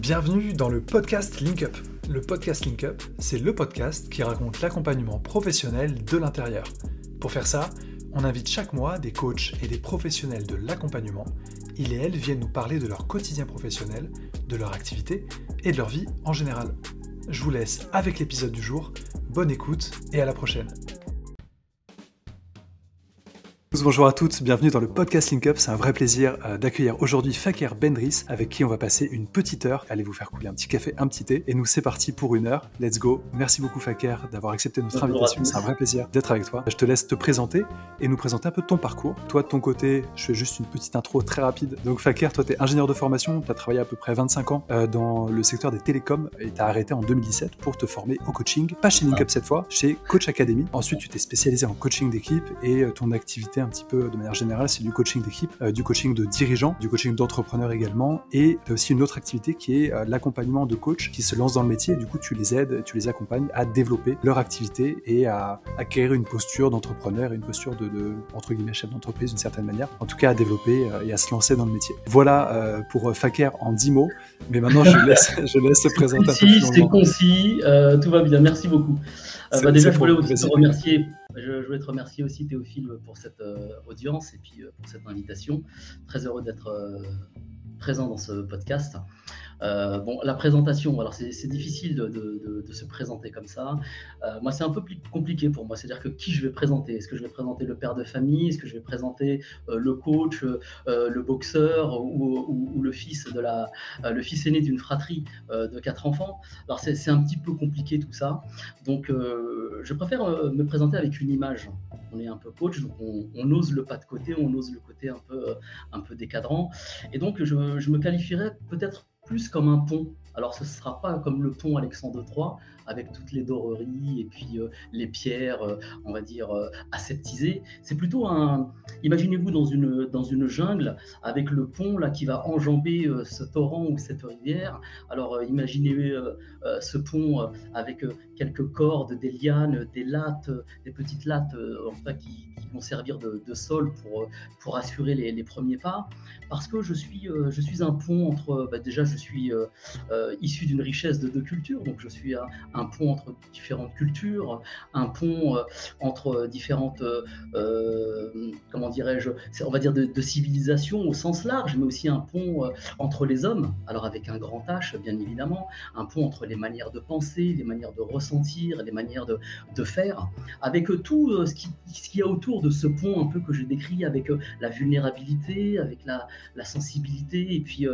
Bienvenue dans le podcast Link Up. Le podcast Link Up, c'est le podcast qui raconte l'accompagnement professionnel de l'intérieur. Pour faire ça, on invite chaque mois des coachs et des professionnels de l'accompagnement. Ils et elles viennent nous parler de leur quotidien professionnel, de leur activité et de leur vie en général. Je vous laisse avec l'épisode du jour. Bonne écoute et à la prochaine. Bonjour à toutes, bienvenue dans le podcast Link Up. C'est un vrai plaisir euh, d'accueillir aujourd'hui Fakir Bendris, avec qui on va passer une petite heure. Allez vous faire couler un petit café, un petit thé. Et nous, c'est parti pour une heure. Let's go. Merci beaucoup, Fakir, d'avoir accepté notre invitation. C'est un vrai plaisir d'être avec toi. Je te laisse te présenter et nous présenter un peu ton parcours. Toi, de ton côté, je fais juste une petite intro très rapide. Donc, Fakir, toi, tu es ingénieur de formation. Tu as travaillé à peu près 25 ans euh, dans le secteur des télécoms et tu as arrêté en 2017 pour te former au coaching. Pas chez Link Up cette fois, chez Coach Academy. Ensuite, tu t'es spécialisé en coaching d'équipe et euh, ton activité un petit peu de manière générale, c'est du coaching d'équipe, euh, du coaching de dirigeants, du coaching d'entrepreneurs également. Et tu as aussi une autre activité qui est euh, l'accompagnement de coachs qui se lancent dans le métier. Et du coup, tu les aides, tu les accompagnes à développer leur activité et à acquérir une posture d'entrepreneur et une posture de, entre guillemets, chef d'entreprise d'une certaine manière. En tout cas, à développer euh, et à se lancer dans le métier. Voilà pour Faker en 10 mots. Mais maintenant, je laisse, je laisse se présenter un peu plus concis, tout va bien. Merci beaucoup. Bah, déjà, je voulais aussi te remercier je, voulais te remercier aussi Théophile pour cette euh, audience et puis euh, pour cette invitation. Très heureux d'être euh, présent dans ce podcast. Euh, bon, la présentation, alors c'est difficile de, se présenter comme ça. Euh, moi, c'est un peu plus compliqué pour moi. C'est-à-dire que qui je vais présenter? Est-ce que je vais présenter le père de famille? Est-ce que je vais présenter euh, le coach, le boxeur ou, le fils de la, le fils aîné d'une fratrie de quatre enfants? Alors c'est un petit peu compliqué tout ça. Donc, je préfère me présenter avec une image. On est un peu coach, donc on, ose le pas de côté, on ose le côté un peu, un peu décadrant. Et donc, je, je me qualifierais peut-être plus comme un pont. Alors ce ne sera pas comme le pont Alexandre III avec toutes les doreries et puis euh, les pierres, euh, on va dire, euh, aseptisées. C'est plutôt un... Imaginez-vous dans une, dans une jungle avec le pont là qui va enjamber ce torrent ou cette rivière. Alors imaginez ce pont avec quelques cordes, des lianes, des lattes, des petites lattes en qui, vont servir de, sol pour, pour assurer les, les, premiers pas. Parce que je suis, je suis un pont entre... Bah, déjà, je suis issu d'une richesse de deux cultures, donc je suis un, pont entre différentes cultures, un pont euh, entre différentes, euh, euh, comment dirais-je, on va dire de, civilisations au sens large, mais aussi un pont entre les hommes, alors avec un grand H bien évidemment, un pont entre les manières de penser, les manières de ressentir, les manières de, de faire, avec tout ce qu'il qui y a autour de ce pont un peu que je décris, avec la vulnérabilité, avec la, sensibilité, et puis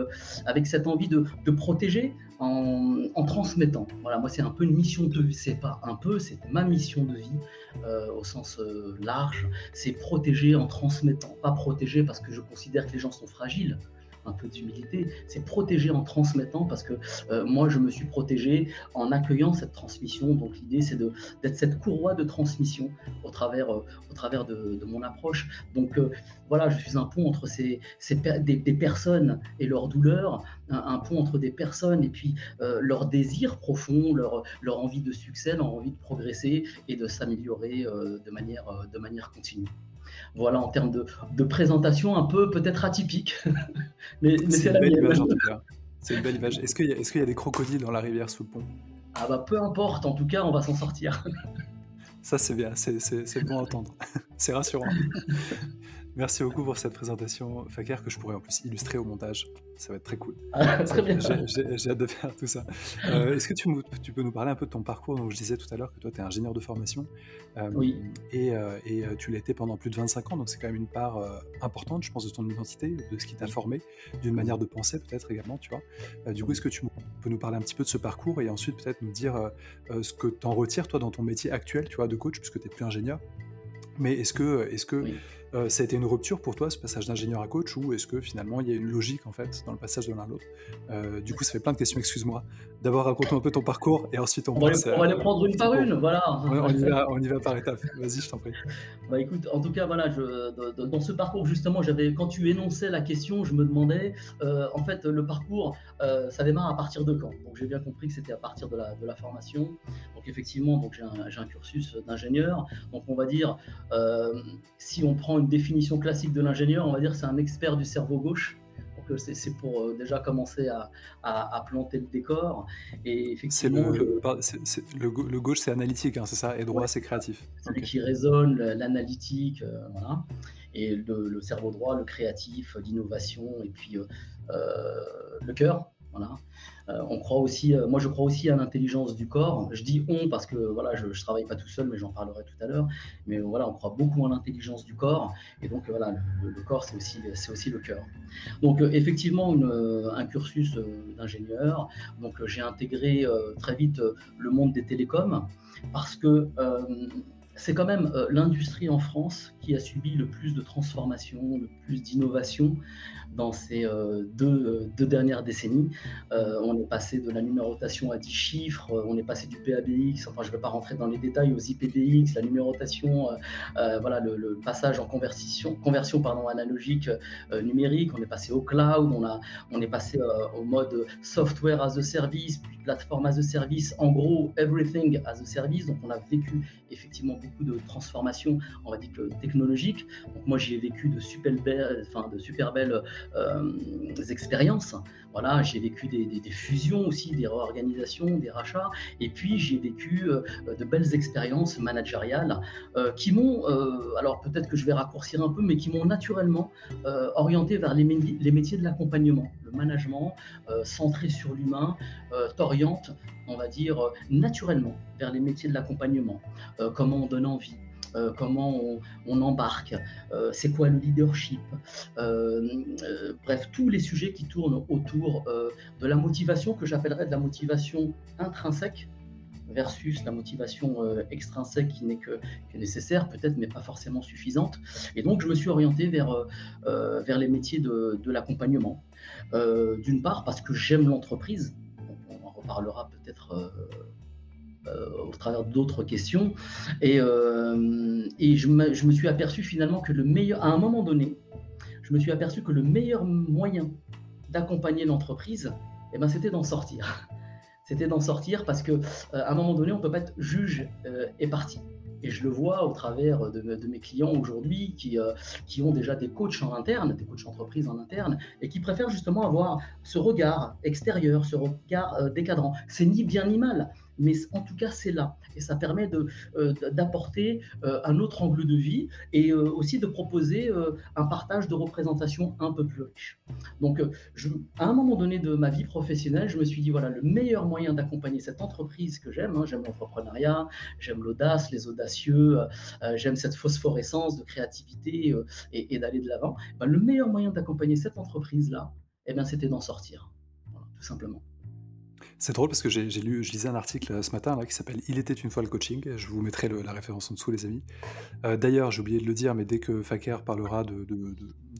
avec cette envie de, de protéger, en, transmettant. Voilà, moi c'est un peu une mission de vie, c'est pas un peu, c'est ma mission de vie euh, au sens euh, large, c'est protéger en transmettant, pas protéger parce que je considère que les gens sont fragiles, un peu d'humilité, c'est protéger en transmettant parce que euh, moi je me suis protégé en accueillant cette transmission. Donc l'idée c'est d'être cette courroie de transmission au travers, euh, au travers de, mon approche. Donc euh, voilà, je suis un pont entre ces, des, personnes et leurs douleurs, un, pont entre des personnes et puis leur désir profond, leur, leur envie de succès, leur envie de progresser et de s'améliorer de, manière, de manière continue. Voilà, en termes de, présentation un peu peut-être atypique. mais, c'est la belle image en tout cas. C'est une belle image. Est-ce qu'il y, a des crocodiles dans la rivière sous le pont? Ah bah peu importe, en tout cas on va s'en sortir. Ça c'est bien, c'est bon à entendre. c'est rassurant. Merci beaucoup pour cette présentation, Fakir, que je pourrais en plus illustrer au montage. Ça va être très cool. Ah, très bien. J'ai hâte de faire tout ça. Euh, est-ce que tu, tu, peux nous parler un peu de ton parcours? Donc, Je disais tout à l'heure que toi, tu es ingénieur de formation. Euh, oui. Et, euh, et tu l'as été pendant plus de 25 ans. Donc, c'est quand même une part importante, je pense, de ton identité, de ce qui t'a formé, d'une manière de penser peut-être également, tu vois. du coup, est-ce que tu peux nous parler un petit peu de ce parcours et ensuite peut-être nous dire ce que tu en retires, toi, dans ton métier actuel, tu vois, de coach, puisque tu n'es plus ingénieur mais est-ce que, est-ce que euh, ça a été une rupture pour toi, ce passage d'ingénieur à coach, ou est-ce que finalement il y a une logique en fait dans le passage de l'un à l'autre? Euh, Du coup, ça fait plein de questions, excuse-moi. D'abord, raconte un peu ton parcours et ensuite on, on va, on va les prendre une par une, voilà. On, y va, on y va par étapes. Vas-y, je t'en prie. Bah écoute, en tout cas, voilà, je, dans ce parcours justement, j'avais quand tu énonçais la question, je me demandais, euh, en fait, le parcours, ça démarre à partir de quand? Donc j'ai bien compris que c'était à partir de la, de la formation. Donc effectivement, donc j'ai un, un, cursus d'ingénieur. Donc on va dire, si on prend une définition classique de l'ingénieur, on va dire c'est un expert du cerveau gauche. C'est pour déjà commencer à, planter le décor. Et effectivement, le, le, gauche, c'est analytique, hein, c'est ça, et droit, c'est créatif. Celui qui résonne, l'analytique, voilà. Et le, cerveau droit, le créatif, l'innovation, et puis le cœur. Euh, on croit aussi, euh, moi je crois aussi à l'intelligence du corps. Je dis on parce que voilà, je, ne travaille pas tout seul, mais j'en parlerai tout à l'heure. Mais voilà, on croit beaucoup à l'intelligence du corps, et donc voilà, le, corps c'est aussi c'est aussi le cœur. Donc euh, effectivement, un cursus d'ingénieur. Donc j'ai intégré très vite le monde des télécoms parce que c'est quand même l'industrie en France qui a subi le plus de transformations, le plus d'innovations dans ces euh, deux, deux, dernières décennies. Euh, on est passé de la numérotation à 10 chiffres, euh, on est passé du PABX, enfin je ne vais pas rentrer dans les détails, aux IPBX, la numérotation, voilà, le, passage en conversion, conversion pardon, analogique numérique, on est passé au cloud, on, a, on est passé au mode software as a service, puis plateforme as a service, en gros everything as a service, donc on a vécu effectivement de transformations, on va technologiques. Donc moi j'y ai vécu de super belles, enfin, de super belles euh, expériences. Voilà, j'ai vécu des, fusions aussi, des réorganisations, des rachats, et puis j'ai vécu euh, de belles expériences managériales euh, qui m'ont, alors peut-être que je vais raccourcir un peu, mais qui m'ont naturellement orienté vers les métiers de l'accompagnement, le management centré sur l'humain, t'oriente on va dire, naturellement vers les métiers de l'accompagnement, comment on donne envie, euh, comment on, embarque, euh, c'est quoi le leadership, euh, bref, tous les sujets qui tournent autour de la motivation que j'appellerais de la motivation intrinsèque versus la motivation extrinsèque qui n'est que, nécessaire, peut-être, mais pas forcément suffisante. Et donc, je me suis orienté vers, vers les métiers de, de l'accompagnement. D'une part, parce que j'aime l'entreprise, on en reparlera peut-être euh, au travers d'autres questions. Et, euh, et je, me, je, me, suis aperçu finalement que le meilleur, à un moment donné, je me suis aperçu que le meilleur moyen d'accompagner l'entreprise, eh ben, c'était d'en sortir. C'était d'en sortir parce que euh, à un moment donné, on peut pas être juge et parti. Et je le vois au travers de, mes clients aujourd'hui qui, qui ont déjà des coachs en interne, des coachs entreprises en interne, et qui préfèrent justement avoir ce regard extérieur, ce regard décadrant. C'est ni bien ni mal mais en tout cas, c'est là. Et ça permet euh, d'apporter euh, un autre angle de vie et euh, aussi de proposer un partage de représentation un peu plus riche. Donc, à un moment donné de ma vie professionnelle, je me suis dit, voilà, le meilleur moyen d'accompagner cette entreprise que j'aime, hein, j'aime l'entrepreneuriat, j'aime l'audace, les audacieux, j'aime cette phosphorescence de créativité et, d'aller de l'avant, ben, le meilleur moyen d'accompagner cette entreprise-là, eh bien, c'était d'en sortir, tout simplement. C'est drôle parce que j'ai lu, je lisais un article euh, ce matin là, qui s'appelle Il était une fois le coaching. Je vous mettrai la référence en dessous, les amis. Euh, d'ailleurs, j'ai oublié de le dire, mais dès que Faker parlera de,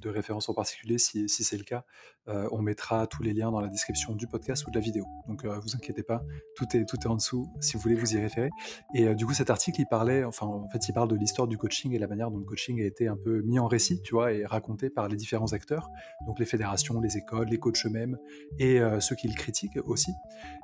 de références en particulier, si, c'est le cas, euh, on mettra tous les liens dans la description du podcast ou de la vidéo. Donc euh, vous inquiétez pas, tout est, tout est en dessous si vous voulez vous y référer. Et du coup, cet article, il parlait, enfin en fait, il parle de l'histoire du coaching et la manière dont le coaching a été un peu mis en récit, tu vois, et raconté par les différents acteurs, donc les fédérations, les écoles, les coachs eux-mêmes et ceux qui le critiquent aussi.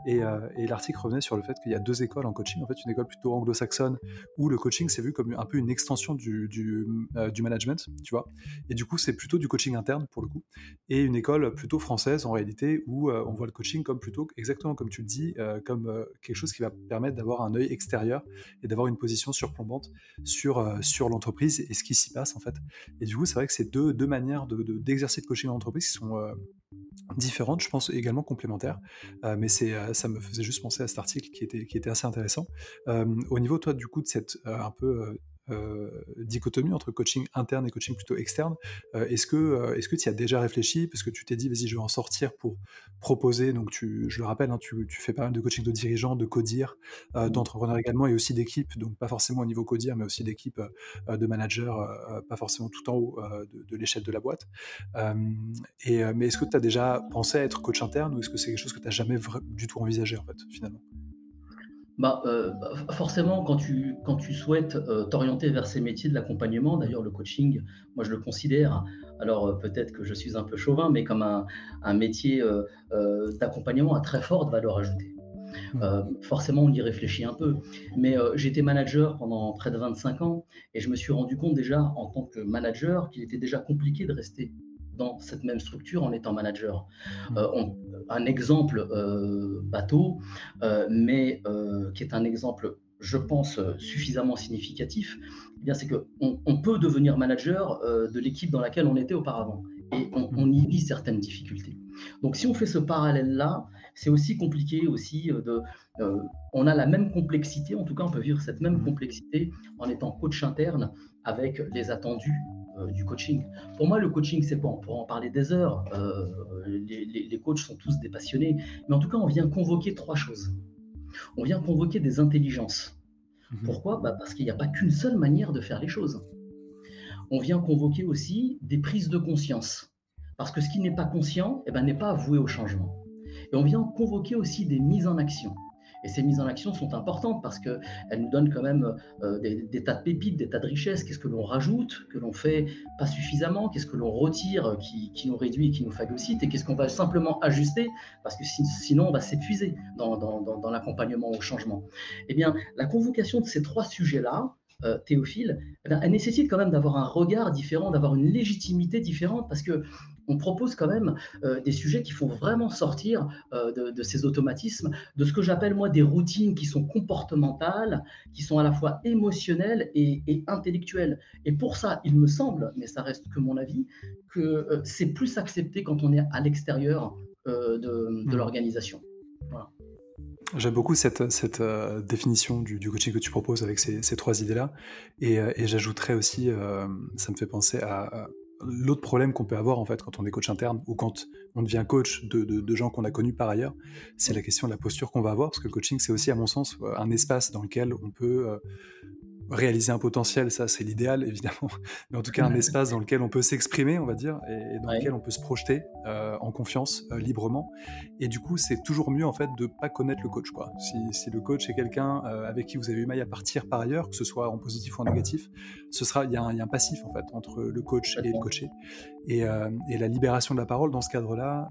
Et, et l'article revenait sur le fait qu'il y a deux écoles en coaching, en fait, une école plutôt anglo-saxonne où le coaching s'est vu comme un peu une extension du, du, du management, tu vois. Et du coup, c'est plutôt du coaching interne pour le coup, et une école plutôt française en réalité où euh, on voit le coaching comme plutôt exactement comme tu le dis, euh, comme euh, quelque chose qui va permettre d'avoir un œil extérieur et d'avoir une position surplombante sur sur l'entreprise et ce qui s'y passe en fait. Et du coup, c'est vrai que c'est deux, deux manières de, d'exercer de, coaching en entreprise qui sont différentes, je pense également complémentaires, mais c'est ça me faisait juste penser à cet article qui était qui était assez intéressant. au niveau toi du coup de cette un peu euh, dichotomie entre coaching interne et coaching plutôt externe. Euh, est-ce que euh, est-ce que tu y as déjà réfléchi parce que tu t'es dit vas-y je vais en sortir pour proposer donc tu je le rappelle hein, tu, tu, fais pas mal de coaching de dirigeants, de codir, mmh. d'entrepreneurs également et aussi d'équipes donc pas forcément au niveau codir mais aussi d'équipes de managers pas forcément tout en haut de, l'échelle de la boîte. et mais est-ce que tu as déjà pensé à être coach interne ou est-ce que c'est quelque chose que tu n'as jamais du tout envisagé en fait finalement? Bah, euh, forcément, quand tu, quand tu souhaites euh, t'orienter vers ces métiers de l'accompagnement, d'ailleurs le coaching, moi je le considère, alors euh, peut-être que je suis un peu chauvin, mais comme un, un métier d'accompagnement à très forte valeur ajoutée. Mmh. forcément, on y réfléchit un peu. Mais j'étais manager pendant près de 25 ans et je me suis rendu compte déjà en tant que manager qu'il était déjà compliqué de rester dans cette même structure en étant manager. Mmh. Euh, un exemple bateau, mais qui est un exemple, je pense, suffisamment significatif, eh bien c'est qu'on on peut devenir manager de l'équipe dans laquelle on était auparavant. Et on, on y vit certaines difficultés. Donc si on fait ce parallèle-là, c'est aussi compliqué aussi de... on a la même complexité, en tout cas on peut vivre cette même mmh. complexité en étant coach interne avec les attendus euh, du coaching. Pour moi, le coaching, c'est quoi On pourra en parler des heures. Euh, les, les, coachs sont tous des passionnés. Mais en tout cas, on vient convoquer trois choses. On vient convoquer des intelligences. Mhm. Pourquoi? Bah Parce qu'il n'y a pas qu'une seule manière de faire les choses. On vient convoquer aussi des prises de conscience. Parce que ce qui n'est pas conscient eh ben, n'est pas avoué au changement. Et on vient convoquer aussi des mises en action. Et ces mises en action sont importantes parce qu'elles nous donnent quand même euh, des, tas de pépites, des tas de richesses. Qu'est-ce que l'on rajoute, que l'on fait pas suffisamment? Qu'est-ce que l'on retire, qui, nous réduit, qui nous phagocyte? Et qu'est-ce qu'on va simplement ajuster Parce que sinon, on va s'épuiser dans, dans l'accompagnement au changement? Eh bien, la convocation de ces trois sujets-là, euh, Théophile, eh elle nécessite quand même d'avoir un regard différent, d'avoir une légitimité différente, parce que on propose quand même euh, des sujets qui font vraiment sortir euh, de, ces automatismes, de ce que j'appelle moi des routines qui sont comportementales, qui sont à la fois émotionnelles et, intellectuelles. Et pour ça, il me semble, mais ça reste que mon avis, que c'est plus accepté quand on est à l'extérieur de, mmh. l'organisation. J'aime beaucoup cette, euh, définition du, coaching que tu proposes avec ces, trois idées-là. Et, euh, j'ajouterais aussi, euh, ça me fait penser à, l'autre problème qu'on peut avoir en fait quand on est coach interne ou quand on devient coach de gens qu'on a connus par ailleurs, c'est la question de la posture qu'on va avoir. Parce que le coaching, c'est aussi, à mon sens, un espace dans lequel on peut réaliser un potentiel, ça c'est l'idéal évidemment, mais en tout cas un espace dans lequel on peut s'exprimer, on va dire, et, dans lequel on peut se projeter euh, en confiance euh, librement. Et du coup, c'est toujours mieux en fait de pas connaître le coach, quoi. Si, le coach est quelqu'un euh, avec qui vous avez eu maille à partir par ailleurs, que ce soit en positif ou en négatif, ce sera, il y, a un passif en fait entre le coach et le coaché. Et, et la libération de la parole dans ce cadre-là,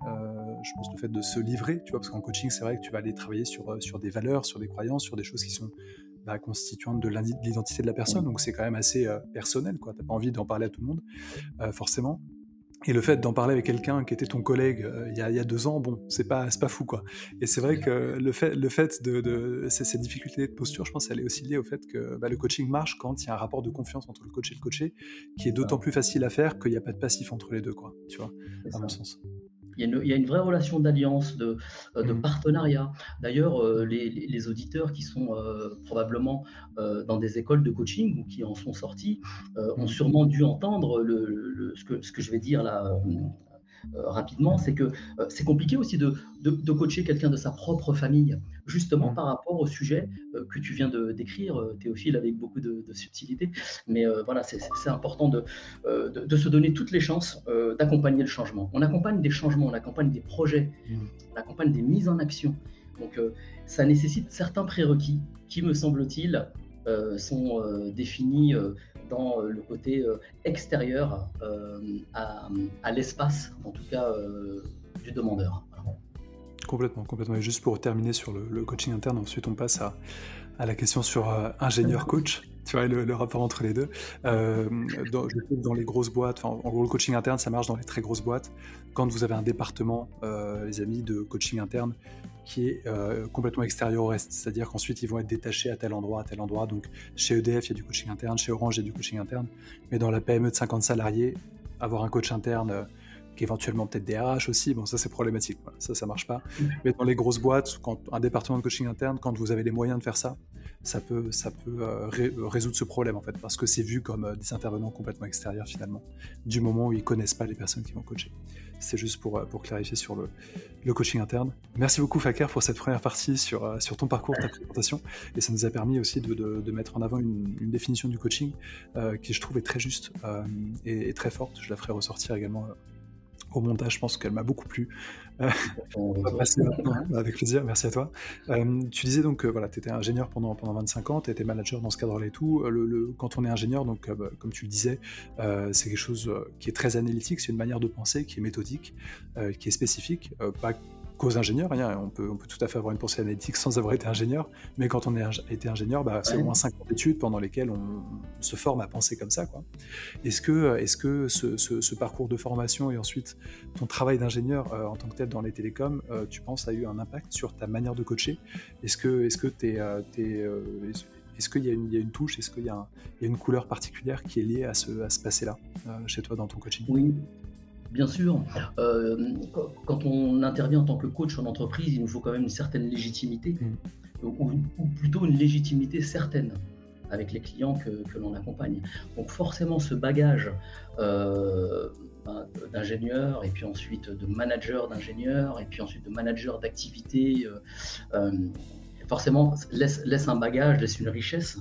je pense le fait de se livrer, tu vois, parce qu'en coaching, c'est vrai que tu vas aller travailler sur sur des valeurs, sur des croyances, sur des choses qui sont bah, constituante de l'identité de la personne, donc c'est quand même assez euh, personnel, quoi. T'as pas envie d'en parler à tout le monde, euh, forcément. Et le fait d'en parler avec quelqu'un qui était ton collègue euh, il, y a, deux ans, bon, c'est pas, pas fou, quoi. Et c'est vrai que le fait, le fait de, de ces, difficultés de posture, je pense, elle est aussi liée au fait que bah, le coaching marche quand il y a un rapport de confiance entre le coach et le coaché, qui est d'autant plus facile à faire qu'il n'y a pas de passif entre les deux, quoi. Tu vois, à mon sens. Il y, a une, vraie relation d'alliance, de, euh, mmh. partenariat. D'ailleurs, euh, les, auditeurs qui sont euh, probablement dans des écoles de coaching ou qui en sont sortis ont mmh. sûrement dû entendre ce, que, ce, que, je vais dire là euh, rapidement, c'est que euh, c'est compliqué aussi de, de, coacher quelqu'un de sa propre famille, justement mmh. par rapport au sujet euh, que tu viens de décrire, Théophile, avec beaucoup de, subtilité. Mais voilà, c'est important de, de, se donner toutes les chances d'accompagner le changement. On accompagne des changements, on accompagne des projets, mmh. on accompagne des mises en action. Donc ça nécessite certains prérequis qui, me semble-t-il, sont définis dans euh, le côté euh, extérieur euh, à, l'espace, en tout cas du demandeur. Complètement, complètement. Et juste pour terminer sur le, coaching interne, ensuite on passe à, à la question sur ingénieur-coach. Tu vois, le, rapport entre les deux. dans, dans, les grosses boîtes, en gros, le coaching interne, ça marche dans les très grosses boîtes. Quand vous avez un département, les amis, de coaching interne, qui est euh, complètement extérieur au reste. C'est-à-dire qu'ensuite, ils vont être détachés à tel endroit, à tel endroit. Donc, chez EDF, il y a du coaching interne, chez Orange, il y a du coaching interne. Mais dans la PME de 50 salariés, avoir un coach interne euh, éventuellement peut-être des RH aussi, bon, ça c'est problématique. Ça, ça marche pas. Mm. Mais dans les grosses boîtes, quand un département de coaching interne, quand vous avez les moyens de faire ça, ça peut, ça peut euh, résoudre ce problème en fait, parce que c'est vu comme des intervenants complètement extérieurs finalement, du moment où ils connaissent pas les personnes qui vont coacher. C'est juste pour, euh, pour clarifier sur le, le, coaching interne. Merci beaucoup, Fakir, pour cette première partie sur, euh, sur ton parcours, ta présentation. Et ça nous a permis aussi de, de, mettre en avant une, une définition du coaching euh, qui, je trouve, est très juste et, et, très forte. Je la ferai ressortir également au montage. Je pense qu'elle m'a beaucoup plu. Euh, on va passer avec plaisir, merci à toi. Euh, tu disais donc que voilà, tu étais ingénieur pendant, pendant 25 ans, tu étais manager dans ce cadre-là et tout. Le, quand on est ingénieur, donc, bah, comme tu le disais, c'est quelque chose qui est très analytique, c'est une manière de penser qui est méthodique, qui est spécifique, pas qu'aux ingénieurs. Hein, on, peut, on peut tout à fait avoir une pensée analytique sans avoir été ingénieur, mais quand on a été ingénieur, bah, c'est au moins 5 ans d'études pendant lesquelles on, se forme à penser comme ça. Est-ce que, est -ce, que ce, parcours de formation et ensuite ton travail d'ingénieur en tant que tel dans les télécoms, tu penses, a eu un impact sur ta manière de coacher? Est-ce que est-ce que tu es, est-ce qu'il y, a une touche, est-ce qu'il y, a une couleur particulière qui est liée à ce, à ce passé-là euh, chez toi dans ton coaching? Oui, Bien sûr, euh, quand on intervient en tant que coach en entreprise, il nous faut quand même une certaine légitimité, mm. ou, plutôt une légitimité certaine avec les clients que, l'on accompagne. Donc forcément, ce bagage euh, ben, d'ingénieur, et puis ensuite de manager d'ingénieur, et puis ensuite de manager d'activité, forcément laisse, laisse, un bagage, laisse une richesse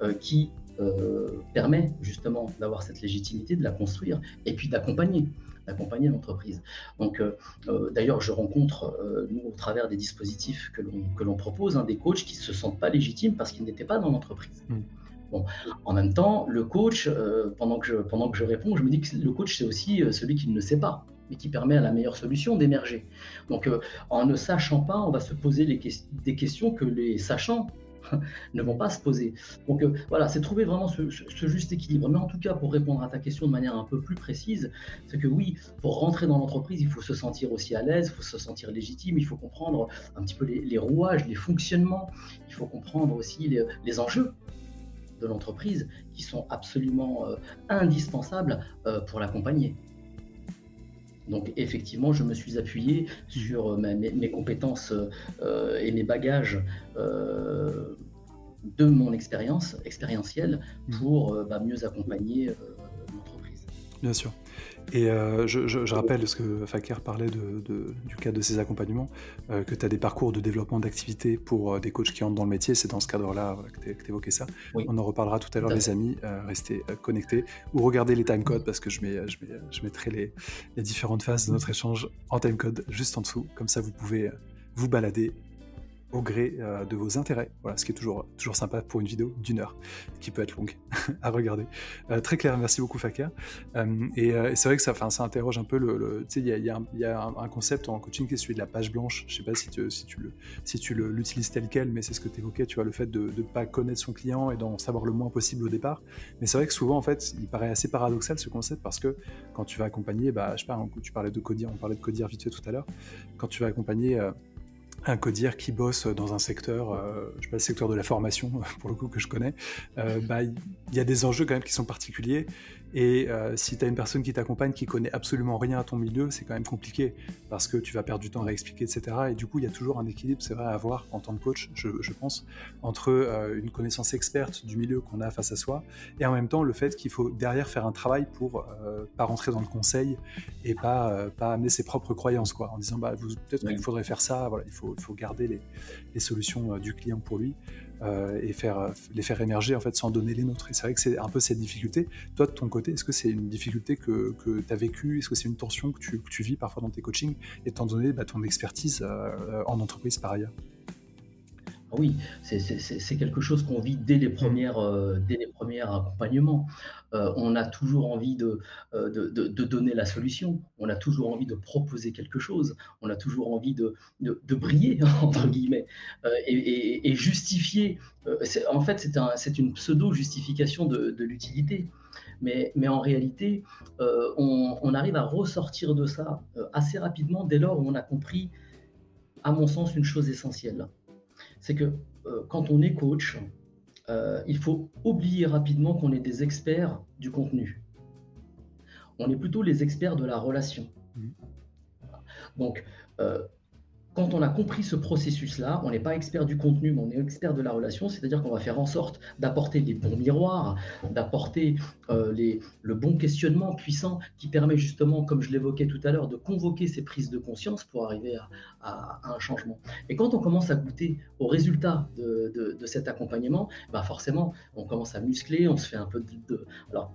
euh, qui euh, permet justement d'avoir cette légitimité, de la construire et puis d'accompagner d'accompagner l'entreprise. Donc, euh, d'ailleurs, je rencontre, nous, au travers des dispositifs que l'on propose, hein, des coachs qui ne se sentent pas légitimes parce qu'ils n'étaient pas dans l'entreprise. Mmh. Bon, en même temps, le coach, pendant, que je, pendant que je réponds, je me dis que le coach, c'est aussi celui qui ne le sait pas mais qui permet à la meilleure solution d'émerger. Donc, euh, en ne sachant pas, on va se poser les des questions que les sachants ne vont pas se poser. Donc euh, voilà, c'est trouver vraiment ce, juste équilibre. Mais en tout cas, pour répondre à ta question de manière un peu plus précise, c'est que oui, pour rentrer dans l'entreprise, il faut se sentir aussi à l'aise, il faut se sentir légitime, il faut comprendre un petit peu les, rouages, les fonctionnements, il faut comprendre aussi les, enjeux de l'entreprise qui sont absolument euh, indispensables pour l'accompagner. Donc effectivement, je me suis appuyé sur euh, mes, compétences euh, et mes bagages euh, de mon expérience expérientielle mmh. pour bah, mieux accompagner l'entreprise. Bien sûr. Et euh, je, rappelle ce que Fakir parlait du cadre de ces accompagnements, euh, que tu as des parcours de développement d'activité pour euh, des coachs qui entrent dans le métier. C'est dans ce cadre-là que tu évoquais ça. On en reparlera tout à l'heure, les amis. restez connectés ou regardez les timecodes parce que je, mets, je, mettrai les, les, différentes phases de notre échange en timecode juste en dessous. Comme ça, vous pouvez vous balader au gré euh, de vos intérêts. Voilà, ce qui est toujours, toujours sympa pour une vidéo d'une heure, qui peut être longue à regarder. Euh, très clair, merci beaucoup Fakir. Euh, et, c'est vrai que ça, ça interroge un peu le. tu sais, il y a, un, concept en coaching qui est celui de la page blanche. Je sais pas si tu, si tu, le, si tu l'utilises tel quel, mais c'est ce que tu évoquais, tu vois, le fait de ne pas connaître son client et d'en savoir le moins possible au départ. Mais c'est vrai que souvent, en fait, il paraît assez paradoxal ce concept parce que quand tu vas accompagner, bah, je sais pas, tu parlais de codir, on parlait de codir vite fait tout à l'heure, quand tu vas accompagner un codir qui bosse dans un secteur, euh, je sais pas, le secteur de la formation, pour le coup, que je connais, euh, bah, il y a des enjeux quand même qui sont particuliers. Et euh, si tu as une personne qui t'accompagne qui connaît absolument rien à ton milieu, c'est quand même compliqué parce que tu vas perdre du temps à expliquer, etc. Et du coup, il y a toujours un équilibre, c'est vrai, à avoir en tant que coach, je, pense, entre euh, une connaissance experte du milieu qu'on a face à soi et en même temps le fait qu'il faut derrière faire un travail pour pas rentrer dans le conseil et pas, pas amener ses propres croyances, quoi, en disant bah, peut-être qu'il faudrait faire ça, voilà, il faut, il faut garder les, solutions du client pour lui. Euh, et faire, les faire émerger en fait sans donner les nôtres. C'est vrai que c'est un peu cette difficulté. Toi, de ton côté, est-ce que c'est une difficulté que, que tu as vécue? Est-ce que c'est une tension que tu, vis parfois dans tes coachings, étant donné bah, ton expertise euh, en entreprise par ailleurs? Oui, c'est quelque chose qu'on vit dès les, premières, euh, accompagnements. Euh, on a toujours envie euh, de, donner la solution, on a toujours envie de proposer quelque chose, on a toujours envie de, briller, entre guillemets, et, justifier. en fait, c'est un, une pseudo-justification de, l'utilité. Mais, mais, en réalité, on, on, arrive à ressortir de ça assez rapidement dès lors où on a compris, à mon sens, une chose essentielle c'est que euh, quand on est coach, euh, il faut oublier rapidement qu'on est des experts du contenu. On est plutôt les experts de la relation. Mmh. Donc, euh, quand on a compris ce processus-là, on n'est pas expert du contenu, mais on est expert de la relation, c'est-à-dire qu'on va faire en sorte d'apporter des bons miroirs, d'apporter euh, le bon questionnement puissant qui permet justement, comme je l'évoquais tout à l'heure, de convoquer ces prises de conscience pour arriver à, un changement. Et quand on commence à goûter au résultat de, cet accompagnement, bah forcément, on commence à muscler, on se fait un peu de... alors,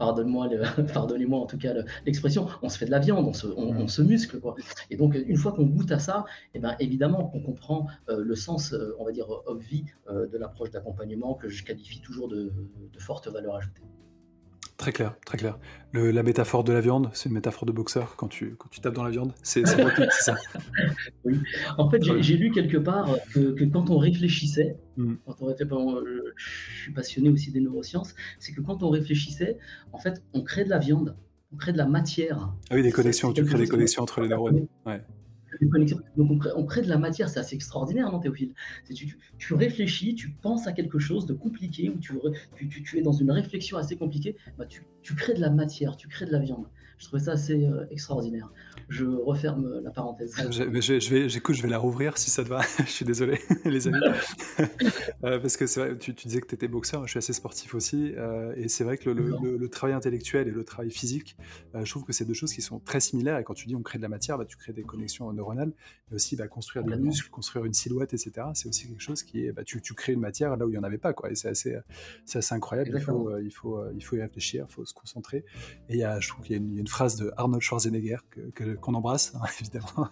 pardonne-moi, pardonnez-moi en tout cas l'expression, on se fait de la viande, on se, on, se muscle. Quoi. Et donc, une fois qu'on goûte à ça, et eh ben, évidemment qu'on comprend euh, le sens, euh, on va dire, of vie euh, de l'approche d'accompagnement que je qualifie toujours de, de forte valeur ajoutée. Très clair, très clair. la métaphore de la viande, c'est une métaphore de boxeur quand tu, quand tu tapes dans la viande? C'est ça. oui. En fait, j'ai lu quelque part que, quand on réfléchissait, hmm. quand on je, suis passionné aussi des neurosciences, c'est que quand on réfléchissait, en fait, on crée de la viande, on crée de la matière. Ah oui, des connexions, tu crées des connexions entre les neurones. Ouais. Donc on crée, de la matière, c'est assez extraordinaire, non, Théophile? Tu, réfléchis, tu penses à quelque chose de compliqué, ou tu, tu, es dans une réflexion assez compliquée, bah tu, crées de la matière, tu crées de la viande. Je trouvais ça assez euh, extraordinaire je referme la parenthèse. Je, je, vais, j'écoute, je vais la rouvrir si ça te va. je suis désolé, les amis. Euh, parce que c'est vrai, tu, disais que tu étais boxeur, je suis assez sportif aussi. Euh, et c'est vrai que le, travail intellectuel et le travail physique, euh, je trouve que c'est deux choses qui sont très similaires. Et quand tu dis on crée de la matière, bah, tu crées des connexions neuronales, mais aussi bah, construire des muscles, construire une silhouette, etc. C'est aussi quelque chose qui est, bah, tu, tu, crées une matière là où il n'y en avait pas. Quoi. Et c'est assez, c'est assez incroyable. Il faut, il, faut, il faut y réfléchir, il faut se concentrer. Et il y a, je trouve qu'il y a une, phrase de Arnold Schwarzenegger que, que qu'on embrasse, hein, évidemment,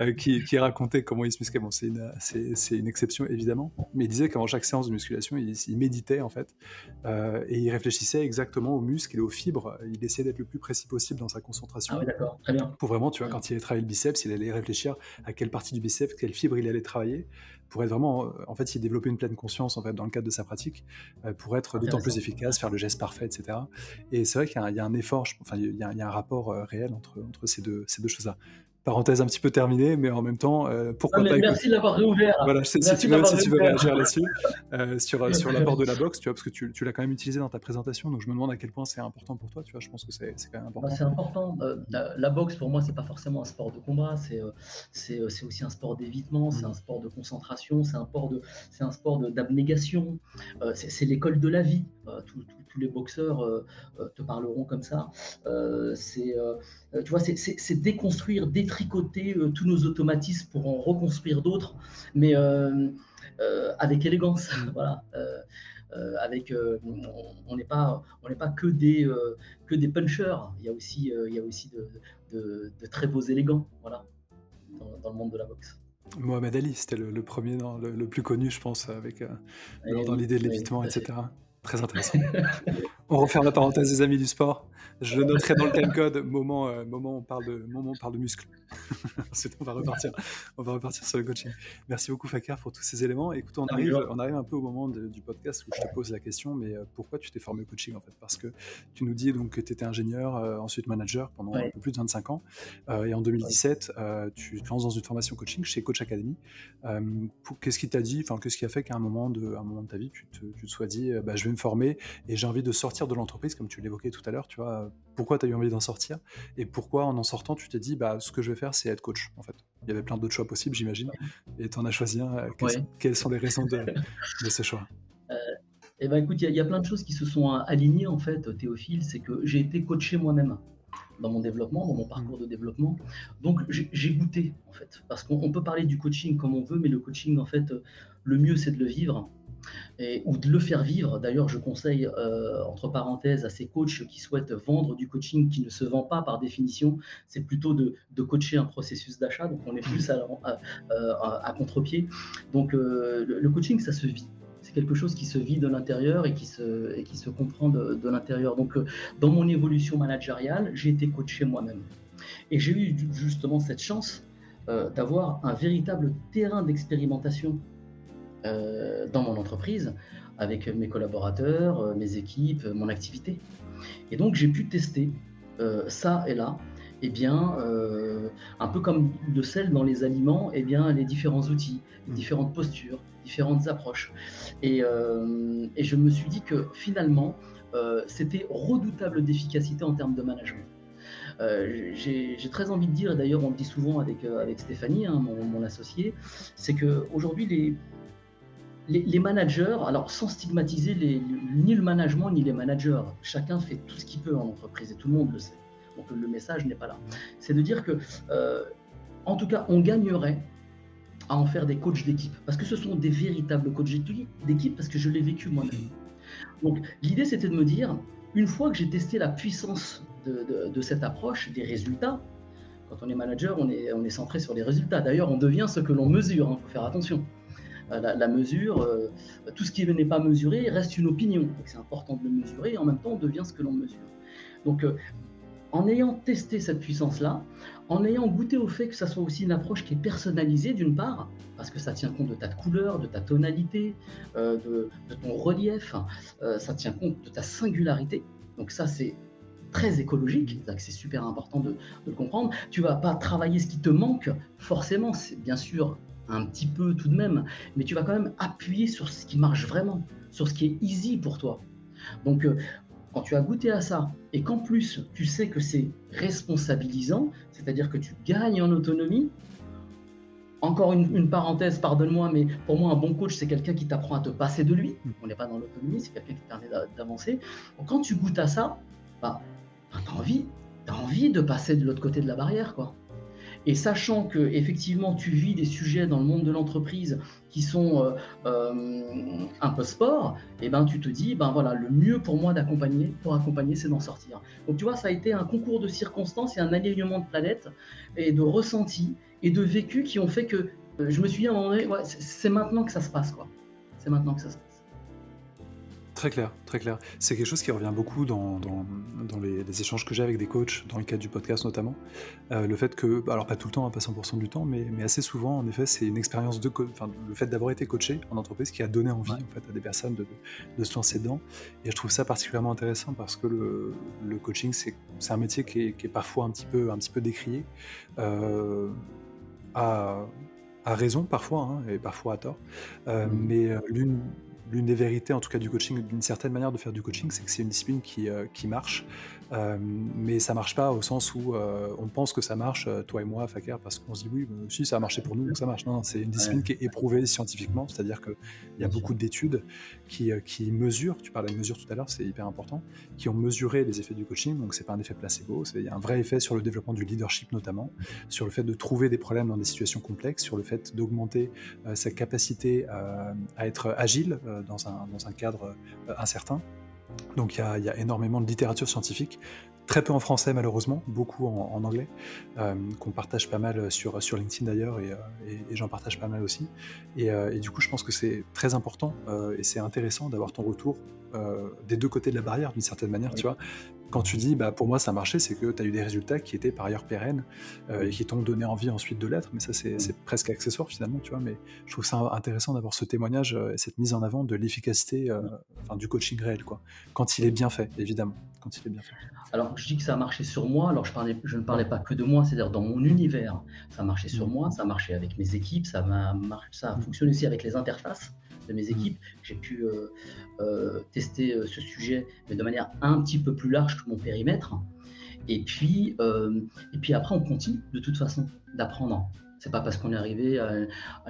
euh, qui, qui, racontait comment il se musclait. Bon, c'est une, une exception, évidemment, mais il disait qu'avant chaque séance de musculation, il, méditait, en fait, euh, et il réfléchissait exactement aux muscles et aux fibres. Il essayait d'être le plus précis possible dans sa concentration. Ah oui, d'accord, très bien. Pour vraiment, tu vois, quand il allait travailler le biceps, il allait réfléchir à quelle partie du biceps, quelle fibre il allait travailler, pour être vraiment, en fait, il développait une pleine conscience, en fait, dans le cadre de sa pratique, euh, pour être d'autant plus efficace, faire le geste parfait, etc. Et c'est vrai qu'il y, a un effort, enfin, il y, a, il y a un rapport réel entre, entre ces deux, ces deux choses-là parenthèse un petit peu terminée, mais en même temps, euh, pourquoi pas. Merci de l'avoir réouvert. Voilà, si, tu veux, si tu veux réagir là-dessus, euh, sur, sur l'apport de la boxe, tu vois, parce que tu, tu l'as quand même utilisé dans ta présentation, donc je me demande à quel point c'est important pour toi, tu vois, je pense que c'est quand même important. Bah, c'est important. Euh, la, boxe, pour moi, c'est pas forcément un sport de combat, c'est c'est aussi un sport d'évitement, c'est mm. un sport de concentration, c'est un sport un d'abnégation, c'est l'école de la vie. tous les boxeurs te parleront comme ça. c'est tu vois, c'est déconstruire, détruire tricoter euh, tous nos automatismes pour en reconstruire d'autres, mais euh, euh, avec élégance. Mm. voilà. avec, on n'est pas, on n'est pas que des que des punchers. Il y a aussi, il y a aussi de, de, très beaux élégants, voilà, dans, le monde de la boxe. Mohamed Ali, c'était le, premier, le, plus connu, je pense, avec dans, l'idée de l'évitement, etc. Très intéressant. on referme la parenthèse des amis du sport. Je le noterai dans le timecode, moment, euh, moment, on parle de, moment on parle de muscles. on va repartir, on va repartir sur le coaching. Merci beaucoup Fakar pour tous ces éléments. Écoute, on arrive, on arrive un peu au moment du podcast où je te pose la question, mais euh, pourquoi tu t'es formé au coaching en fait? Parce que tu nous dis donc que tu étais ingénieur, euh, ensuite manager pendant un peu plus de 25 ans, et en 2017, tu te lances dans une formation coaching chez Coach Academy. qu'est-ce qui t'a dit, enfin qu'est-ce qui a fait qu'à un moment de, un moment de ta vie, tu te, tu te sois dit, bah, je vais me former et j'ai envie de sortir de l'entreprise, comme tu l'évoquais tout à l'heure, tu vois, pourquoi tu as eu envie d'en sortir et pourquoi en en sortant tu t'es dit bah ce que je vais faire c'est être coach en fait. Il y avait plein d'autres choix possibles j'imagine et tu en as choisi un. Quelles, sont les raisons de, ce choix? Euh, Eh ben écoute, il y, a plein de choses qui se sont alignées en fait, Théophile, c'est que j'ai été coaché moi-même dans mon développement, dans mon parcours de développement. Donc j'ai goûté en fait, parce qu'on peut parler du coaching comme on veut, mais le coaching en fait, le mieux c'est de le vivre ou de le faire vivre. D'ailleurs, je conseille, euh, entre parenthèses, à ces coachs qui souhaitent vendre du coaching qui ne se vend pas par définition, c'est plutôt de, coacher un processus d'achat. Donc, on est plus à, à, contre-pied. Donc, euh, le, coaching, ça se vit. C'est quelque chose qui se vit de l'intérieur et, qui se, comprend de, l'intérieur. Donc, euh, dans mon évolution managériale, j'ai été coaché moi-même. Et j'ai eu justement cette chance d'avoir un véritable terrain d'expérimentation euh, dans mon entreprise, avec mes collaborateurs, euh, mes équipes, mon activité. Et donc j'ai pu tester euh, ça et là, et eh bien, un peu comme le sel dans les aliments, et eh bien, les différents outils, les mmh. différentes postures, différentes approches. Et, et je me suis dit que finalement, c'était redoutable d'efficacité en termes de management. j'ai très envie de dire, et d'ailleurs on le dit souvent avec, avec Stéphanie, hein, mon, mon, associé, c'est qu'aujourd'hui les, les, managers, alors sans stigmatiser ni le management ni les managers, chacun fait tout ce qu'il peut en entreprise et tout le monde le sait. Donc le message n'est pas là. C'est de dire que, euh, en tout cas, on gagnerait à en faire des coachs d'équipe, parce que ce sont des véritables coachs d'équipe, parce que je l'ai vécu moi-même. Donc l'idée, c'était de me dire, une fois que j'ai testé la puissance de, cette approche, des résultats, quand on est manager, on est, centré sur les résultats. D'ailleurs, on devient ce que l'on mesure, il hein, faut faire attention. La, mesure, tout ce qui n'est pas mesuré reste une opinion. C'est important de le mesurer et en même temps on devient ce que l'on mesure. Donc en ayant testé cette puissance-là, en ayant goûté au fait que ça soit aussi une approche qui est personnalisée d'une part, parce que ça tient compte de ta couleur, de ta tonalité, euh, de, ton relief, euh, ça tient compte de ta singularité. Donc ça c'est très écologique, c'est super important de, le comprendre. Tu vas pas travailler ce qui te manque, forcément, c'est bien sûr un petit peu tout de même, mais tu vas quand même appuyer sur ce qui marche vraiment, sur ce qui est easy pour toi. Donc euh, quand tu as goûté à ça et qu'en plus tu sais que c'est responsabilisant, c'est-à-dire que tu gagnes en autonomie, encore une, parenthèse, pardonne-moi, mais pour moi, un bon coach, c'est quelqu'un qui t'apprend à te passer de lui. On n'est pas dans l'autonomie, c'est quelqu'un qui permet d'avancer. Quand tu goûtes à ça, bah, bah tu as envie, as envie de passer de l'autre côté de la barrière. quoi. Et sachant que effectivement tu vis des sujets dans le monde de l'entreprise qui sont euh, euh, un peu sport, et eh ben tu te dis ben voilà le mieux pour moi d'accompagner pour accompagner c'est d'en sortir. Donc tu vois ça a été un concours de circonstances et un alignement de planètes et de ressentis et de vécus qui ont fait que euh, je me suis dit à un moment donné c'est maintenant que ça se passe quoi. C'est maintenant que ça se passe. Très clair, très clair. C'est quelque chose qui revient beaucoup dans, les, échanges que j'ai avec des coachs, dans le cadre du podcast notamment. Euh, le fait que, alors pas tout le temps, hein, pas 100% du temps, mais, assez souvent, en effet, c'est une expérience de, enfin, le fait d'avoir été coaché en entreprise qui a donné envie en fait à des personnes de, se lancer dedans. Et je trouve ça particulièrement intéressant parce que le, coaching, c'est un métier qui est, parfois un petit peu, un petit peu décrié. Euh, à, raison parfois, hein, et parfois à tort. Euh, mmh. Mais l'une l'une des vérités, en tout cas du coaching, d'une certaine manière de faire du coaching, c'est que c'est une discipline qui, euh, qui marche, euh, mais ça marche pas au sens où euh, on pense que ça marche, toi et moi, Fakir, parce qu'on se dit oui, si ça a marché pour nous, donc ça marche. Non, c'est une discipline qui est éprouvée scientifiquement, c'est-à-dire qu'il y a beaucoup d'études qui, qui mesurent, tu parlais de mesure tout à l'heure, c'est hyper important, qui ont mesuré les effets du coaching, donc c'est pas un effet placebo, il y a un vrai effet sur le développement du leadership notamment, sur le fait de trouver des problèmes dans des situations complexes, sur le fait d'augmenter sa capacité à être agile dans un, dans un cadre euh, incertain. Donc il y, a, énormément de littérature scientifique, très peu en français malheureusement, beaucoup en, anglais, euh, qu'on partage pas mal sur, sur LinkedIn d'ailleurs, et, euh, j'en partage pas mal aussi. Et, du coup je pense que c'est très important et c'est intéressant d'avoir ton retour des deux côtés de la barrière d'une certaine manière, tu vois, quand tu dis, bah, pour moi, ça a marché, c'est que tu as eu des résultats qui étaient par ailleurs pérennes euh, et qui t'ont donné envie ensuite de l'être. Mais ça, c'est presque accessoire finalement, tu vois. Mais je trouve ça intéressant d'avoir ce témoignage euh, et cette mise en avant de l'efficacité euh, du coaching réel, quoi. Quand il est bien fait, évidemment. Quand il est bien fait. Alors, je dis que ça a marché sur moi. Alors, je, parlais, je ne parlais pas que de moi, c'est-à-dire dans mon univers. Ça a marché sur mmh. moi, ça a marché avec mes équipes, ça, a, ça a fonctionné aussi avec les interfaces mes équipes. J'ai pu euh, euh, tester euh, ce sujet, mais de manière un petit peu plus large que mon périmètre. Et puis, et puis après, on continue de toute façon d'apprendre. C'est pas parce qu'on est arrivé à,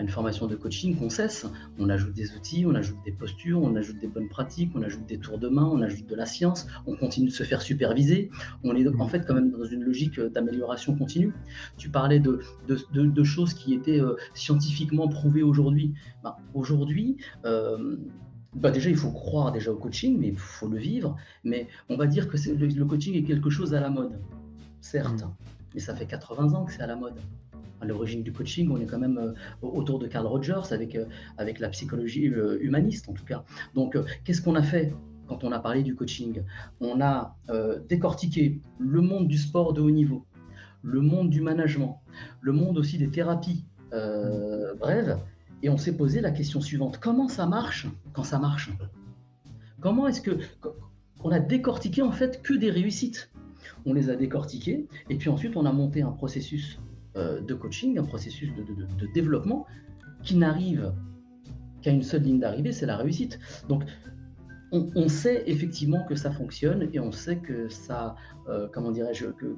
une formation de coaching qu'on cesse. On ajoute des outils, on ajoute des postures, on ajoute des bonnes pratiques, on ajoute des tours de main, on ajoute de la science, on continue de se faire superviser. On est en fait quand même dans une logique d'amélioration continue. Tu parlais de, de, choses qui étaient euh, scientifiquement prouvées aujourd'hui. Ben, aujourd'hui, euh, bah déjà, il faut croire déjà au coaching, mais il faut le vivre. Mais on va dire que le, le, coaching est quelque chose à la mode, certes, mmh. mais ça fait 80 ans que c'est à la mode à l'origine du coaching, on est quand même euh, autour de Carl Rogers avec, euh, avec la psychologie euh, humaniste en tout cas. Donc qu'est-ce qu'on a fait quand on a parlé du coaching? On a décortiqué le monde du sport de haut niveau, le monde du management, le monde aussi des thérapies brèves, et on s'est posé la question suivante. Comment ça marche quand ça marche? Comment est-ce que on a décortiqué en fait que des réussites? On les a décortiquées et puis ensuite on a monté un processus euh, de coaching, un processus de, développement qui n'arrive qu'à une seule ligne d'arrivée, c'est la réussite. Donc, on, sait effectivement que ça fonctionne et on sait que ça, euh, comment dirais-je, que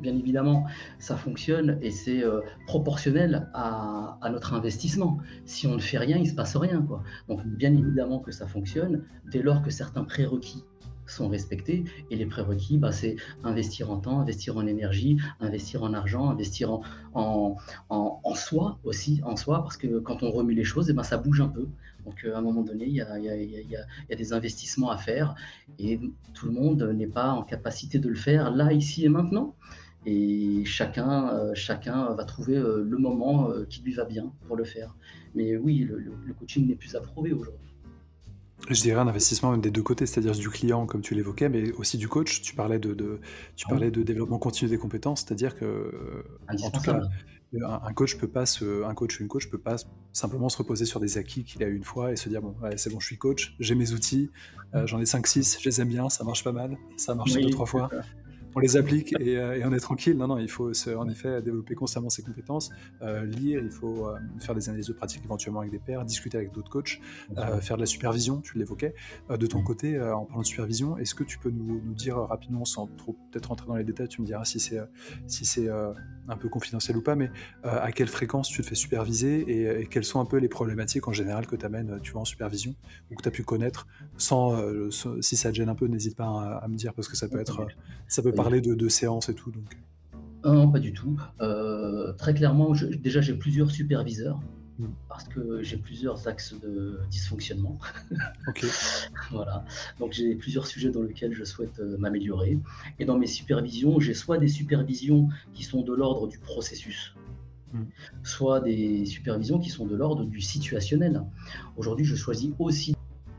bien évidemment, ça fonctionne et c'est euh, proportionnel à, à, notre investissement. Si on ne fait rien, il ne se passe rien. Quoi. Donc, bien évidemment que ça fonctionne dès lors que certains prérequis sont respectés. Et les prérequis, bah, c'est investir en temps, investir en énergie, investir en argent, investir en, en, soi aussi, en soi, parce que quand on remue les choses, et eh ben, ça bouge un peu. Donc euh, à un moment donné, il y a, y, a, y a, des investissements à faire et tout le monde n'est pas en capacité de le faire là, ici et maintenant. Et chacun, chacun va trouver le moment qui lui va bien pour le faire. Mais oui, le coaching n'est plus approuvé aujourd'hui. Je dirais un investissement des deux côtés, c'est-à-dire du client, comme tu l'évoquais, mais aussi du coach. Tu parlais de, tu parlais de développement continu des compétences, c'est-à-dire que, en tout cas, un, coach peut pas se, un coach ou une coach peut pas simplement se reposer sur des acquis qu'il a eu une fois et se dire bon, c'est bon, je suis coach, j'ai mes outils, euh, j'en ai 5-6, je les aime bien, ça marche pas mal, ça a marché deux trois fois on les applique euh, et, on est tranquille. Non, non, il faut en effet développer constamment ses compétences, euh, lire, il faut euh, faire des analyses de pratique éventuellement avec des pairs, discuter avec d'autres coachs, faire de la supervision, tu l'évoquais. de ton côté, en parlant de supervision, est-ce que tu peux nous, dire rapidement, sans trop peut-être rentrer dans les détails, tu me diras si c'est si c'est un peu confidentiel ou pas, mais à quelle fréquence tu te fais superviser et, quelles sont un peu les problématiques en général que tu amènes, tu en supervision ou que tu as pu connaître, sans, si ça te gêne un peu, n'hésite pas à, me dire parce que ça peut être, ça peut parler de, séances et tout. Donc. Non, pas du tout. Euh, très clairement, déjà j'ai plusieurs superviseurs hmm. parce que j'ai plusieurs axes de dysfonctionnement. Voilà. Donc j'ai plusieurs sujets dans lesquels je souhaite euh, m'améliorer. Et dans mes supervisions, j'ai soit des supervisions qui sont de l'ordre du processus, hmm. soit des supervisions qui sont de l'ordre du situationnel. Aujourd'hui, je choisis aussi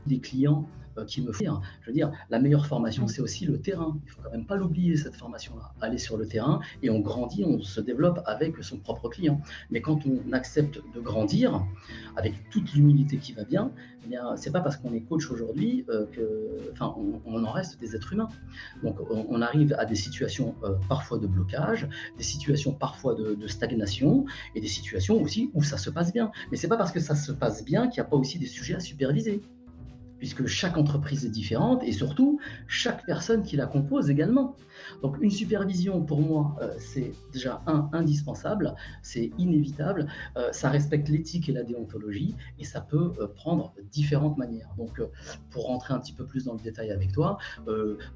des clients qui me font. Je veux dire, la meilleure formation, mm. c'est aussi le terrain. Il faut quand même pas l'oublier, cette formation-là. Aller sur le terrain et on grandit, on se développe avec son propre client. Mais quand on accepte de grandir, avec toute l'humilité qui va bien, eh bien, c'est pas parce qu'on est coach aujourd'hui euh, que, enfin, on, en reste des êtres humains. Donc, on, arrive à des situations euh, parfois de blocage, des situations parfois de, de, stagnation et des situations aussi où ça se passe bien. Mais c'est pas parce que ça se passe bien qu'il n'y a pas aussi des sujets à superviser puisque chaque entreprise est différente et surtout chaque personne qui la compose également. Donc une supervision pour moi euh, c'est déjà un indispensable, c'est inévitable, euh, ça respecte l'éthique et la déontologie et ça peut euh, prendre différentes manières. Donc pour rentrer un petit peu plus dans le détail avec toi,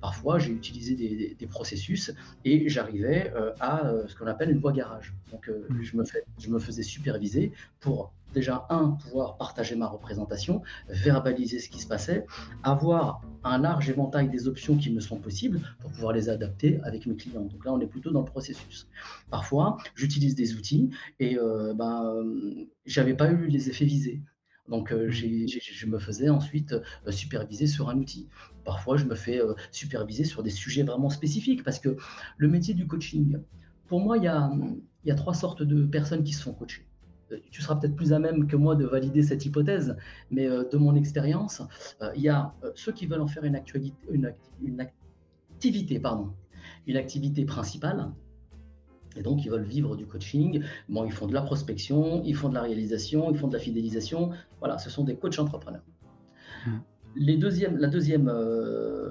parfois j'ai utilisé des, des, processus et j'arrivais à ce qu'on appelle une voie garage. Donc mmh. je, me fais, je me faisais superviser pour déjà, un, pouvoir partager ma représentation, verbaliser ce qui se passait, avoir un large éventail des options qui me sont possibles pour pouvoir les adapter avec mes clients. Donc là, on est plutôt dans le processus. Parfois, j'utilise des outils et euh, ben, pas eu les effets visés. Donc, euh, je me faisais ensuite euh, superviser sur un outil. Parfois, je me fais euh, superviser sur des sujets vraiment spécifiques parce que le métier du coaching, pour moi, il y a, y a trois sortes de personnes qui se font coacher tu seras peut-être plus à même que moi de valider cette hypothèse, mais euh, de mon expérience, euh, il y a euh, ceux qui veulent en faire une, actualité, une, une, activité, pardon, une activité principale. Et donc, ils veulent vivre du coaching. Bon, ils font de la prospection, ils font de la réalisation, ils font de la fidélisation. Voilà, ce sont des coachs entrepreneurs. Hmm. Les deuxièmes, la deuxième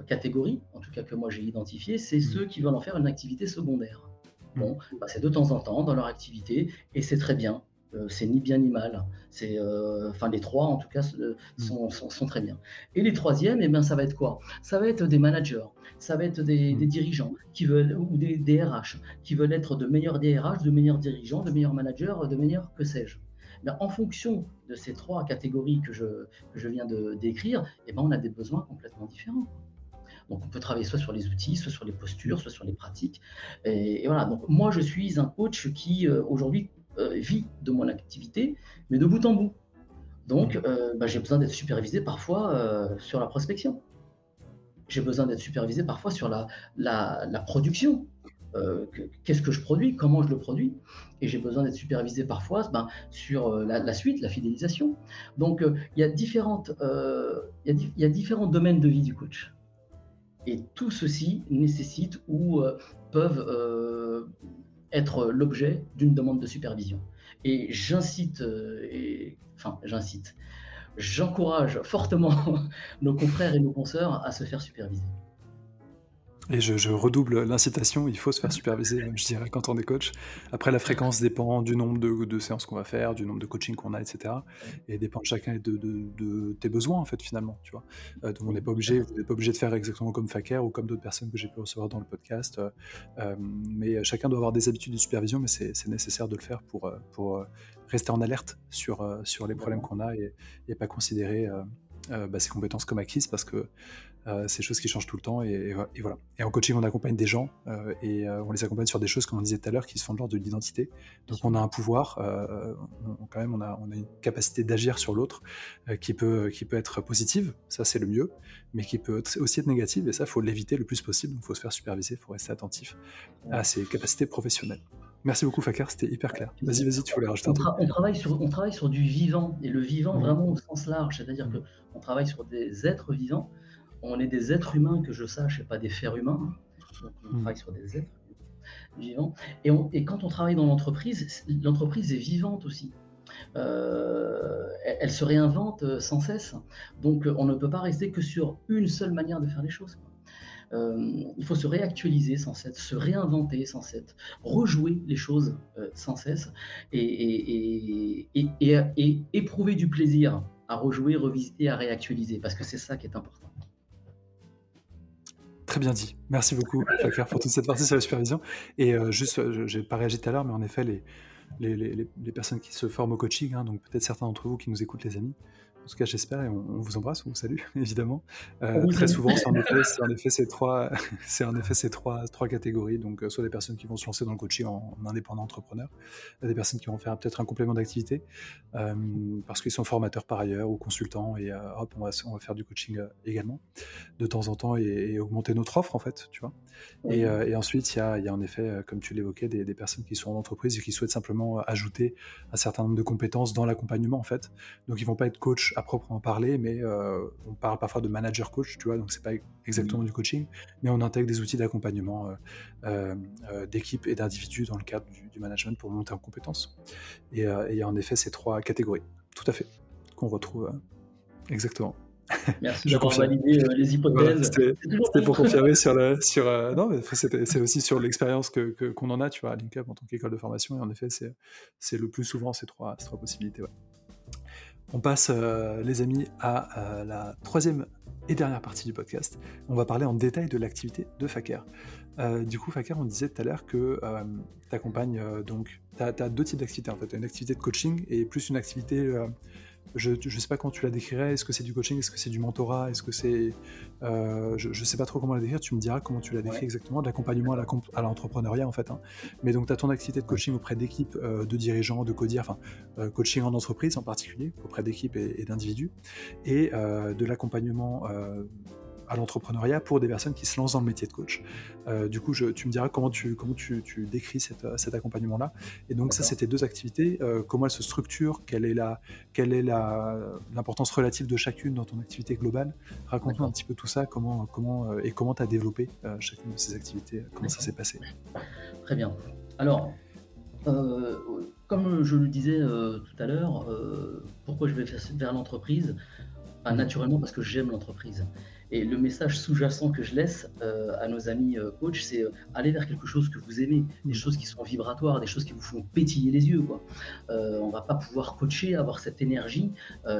catégorie, en tout cas que moi j'ai identifiée, c'est hmm. ceux qui veulent en faire une activité secondaire. Bon, bah, c'est de temps en temps dans leur activité et c'est très bien. Euh, c'est ni bien ni mal. C'est, euh, enfin, les trois, en tout cas, euh, mm. sont, très bien. Et les troisièmes, eh bien, ça va être quoi? Ça va être des managers, ça va être des, mm. dirigeants qui veulent, ou des DRH, qui veulent être de meilleurs DRH, de meilleurs dirigeants, de meilleurs managers, de meilleurs que sais-je. en fonction de ces trois catégories que je, je viens de décrire, eh ben, on a des besoins complètement différents. Donc, on peut travailler soit sur les outils, soit sur les postures, soit sur les pratiques. Et, et voilà. Donc, moi, je suis un coach qui, aujourd'hui, euh, vie de mon activité, mais de bout en bout. Donc, euh, bah, j'ai besoin d'être supervisé parfois euh, sur la prospection. J'ai besoin d'être supervisé parfois sur la, la, production. Qu'est-ce que je produis? Comment je le produis? Et j'ai besoin d'être supervisé parfois ben, sur la, suite, la fidélisation. Donc, il y, a il y, a différents domaines de vie du coach. Et tout ceci nécessite ou peuvent être l'objet d'une demande de supervision. Et j'incite, euh, enfin j'incite, j'encourage fortement nos confrères et nos consoeurs à se faire superviser. Et je, redouble l'incitation, il faut se faire superviser, je dirais, quand on est coach. Après, la fréquence dépend du nombre de, séances qu'on va faire, du nombre de coaching qu'on a, etc. Et dépend de chacun de, de, tes besoins, en fait, finalement. Tu vois. Euh, donc, on n'est pas obligé, vous n'êtes pas obligé de faire exactement comme Faker ou comme d'autres personnes que j'ai pu recevoir dans le podcast. Euh, euh, mais chacun doit avoir des habitudes de supervision, mais c'est nécessaire de le faire pour, pour rester en alerte sur, sur les problèmes qu'on a et, et pas considérer bah, ses compétences comme acquises parce que c'est des choses qui changent tout le temps et, voilà. Et en coaching, on accompagne des gens et on les accompagne sur des choses, comme on disait tout à l'heure, qui se font de l'ordre de l'identité. Donc on a un pouvoir, quand même, on a, on a, une capacité d'agir sur l'autre qui, peut, qui peut être positive, ça c'est le mieux, mais qui peut aussi être négative et ça, il faut l'éviter le plus possible. Il faut se faire superviser, il faut rester attentif à ses capacités professionnelles. Merci beaucoup, Fakar, c'était hyper clair. Vas-y, vas-y, tu voulais rajouter un truc. On travaille, sur, on travaille sur du vivant, et le vivant mmh. vraiment au sens large, c'est-à-dire mmh. qu'on travaille sur des êtres vivants. On est des êtres humains, que je sache, et pas des fers humains. Donc, on mmh. travaille sur des êtres vivants. Et, et quand on travaille dans l'entreprise, l'entreprise est vivante aussi. Euh, elle, se réinvente euh, sans cesse. Donc, on ne peut pas rester que sur une seule manière de faire les choses. Euh, il faut se réactualiser sans cesse, se réinventer sans cesse, rejouer les choses euh, sans cesse et, et, éprouver du plaisir à rejouer, revisiter, à réactualiser, parce que c'est ça qui est important. Très bien dit. Merci beaucoup, Fakir, pour toute cette partie sur la supervision. Et euh, juste, j'ai pas réagi tout à l'heure, mais en effet, les, les, personnes qui se forment au coaching, hein, donc peut-être certains d'entre vous qui nous écoutent, les amis, tout cas, j'espère, et on, vous embrasse, on vous salue, évidemment. Euh, très souvent, c'est en effet, ces trois, c'est en effet ces trois, trois catégories. Donc, euh, soit des personnes qui vont se lancer dans le coaching en, indépendant entrepreneur, des personnes qui vont faire peut-être un complément d'activité euh, parce qu'ils sont formateurs par ailleurs ou consultants, et hop, on va, on va faire du coaching également de temps en temps et, augmenter notre offre en fait, tu vois. Et, ensuite, il y a, y a, en effet, comme tu l'évoquais, des, des, personnes qui sont en entreprise et qui souhaitent simplement ajouter un certain nombre de compétences dans l'accompagnement en fait. Donc, ils vont pas être coach à proprement parler, mais euh, on parle parfois de manager coach, tu vois, donc c'est pas exactement du coaching, mais on intègre des outils d'accompagnement euh, euh, d'équipe et d'individus dans le cadre du, management pour monter en compétences. Et il y a en effet ces trois catégories, tout à fait, qu'on retrouve exactement. Merci d'avoir validé les hypothèses. C'était pour confirmer sur le. Sur, non, c'est aussi sur l'expérience qu'on que, qu'on en a, tu vois, à LinkUp en tant qu'école de formation. Et en effet, c'est le plus souvent ces trois, ces trois possibilités. Ouais. On passe, euh, les amis, à euh, la troisième et dernière partie du podcast. On va parler en détail de l'activité de Faker. Euh, du coup, Faker, on disait tout à l'heure que tu accompagnes donc, tu deux types d'activités en fait, une activité de coaching et plus une activité je ne sais pas comment tu la décrirais. Est-ce que c'est du coaching? Est-ce que c'est du mentorat? Est-ce que c'est. Euh, je ne sais pas trop comment la décrire. Tu me diras comment tu la décris exactement. De l'accompagnement à l'entrepreneuriat, en fait. Hein. Mais donc, tu as ton activité de coaching auprès d'équipes, euh, de dirigeants, de codiers, enfin, euh, coaching en entreprise en particulier, auprès d'équipes et, et d'individus. Et de l'accompagnement à l'entrepreneuriat pour des personnes qui se lancent dans le métier de coach. Euh, du coup, je, tu me diras comment tu, comment tu, tu décris cette, cet accompagnement-là. Et donc, ça, c'était deux activités. Euh, comment elles se structurent Quelle est la, quelle est l'importance relative de chacune dans ton activité globale Raconte-nous un petit peu tout ça. Comment, comment euh, et comment tu as développé chacune de ces activités Comment ça s'est passé Très bien. Alors, comme je le disais tout à l'heure, pourquoi je vais vers l'entreprise? Ah, Naturellement parce que j'aime l'entreprise. Et le message sous-jacent que je laisse euh, à nos amis euh, coachs, c'est euh, aller vers quelque chose que vous aimez, des choses qui sont vibratoires, des choses qui vous font pétiller les yeux. Quoi. on va pas pouvoir coacher, avoir cette énergie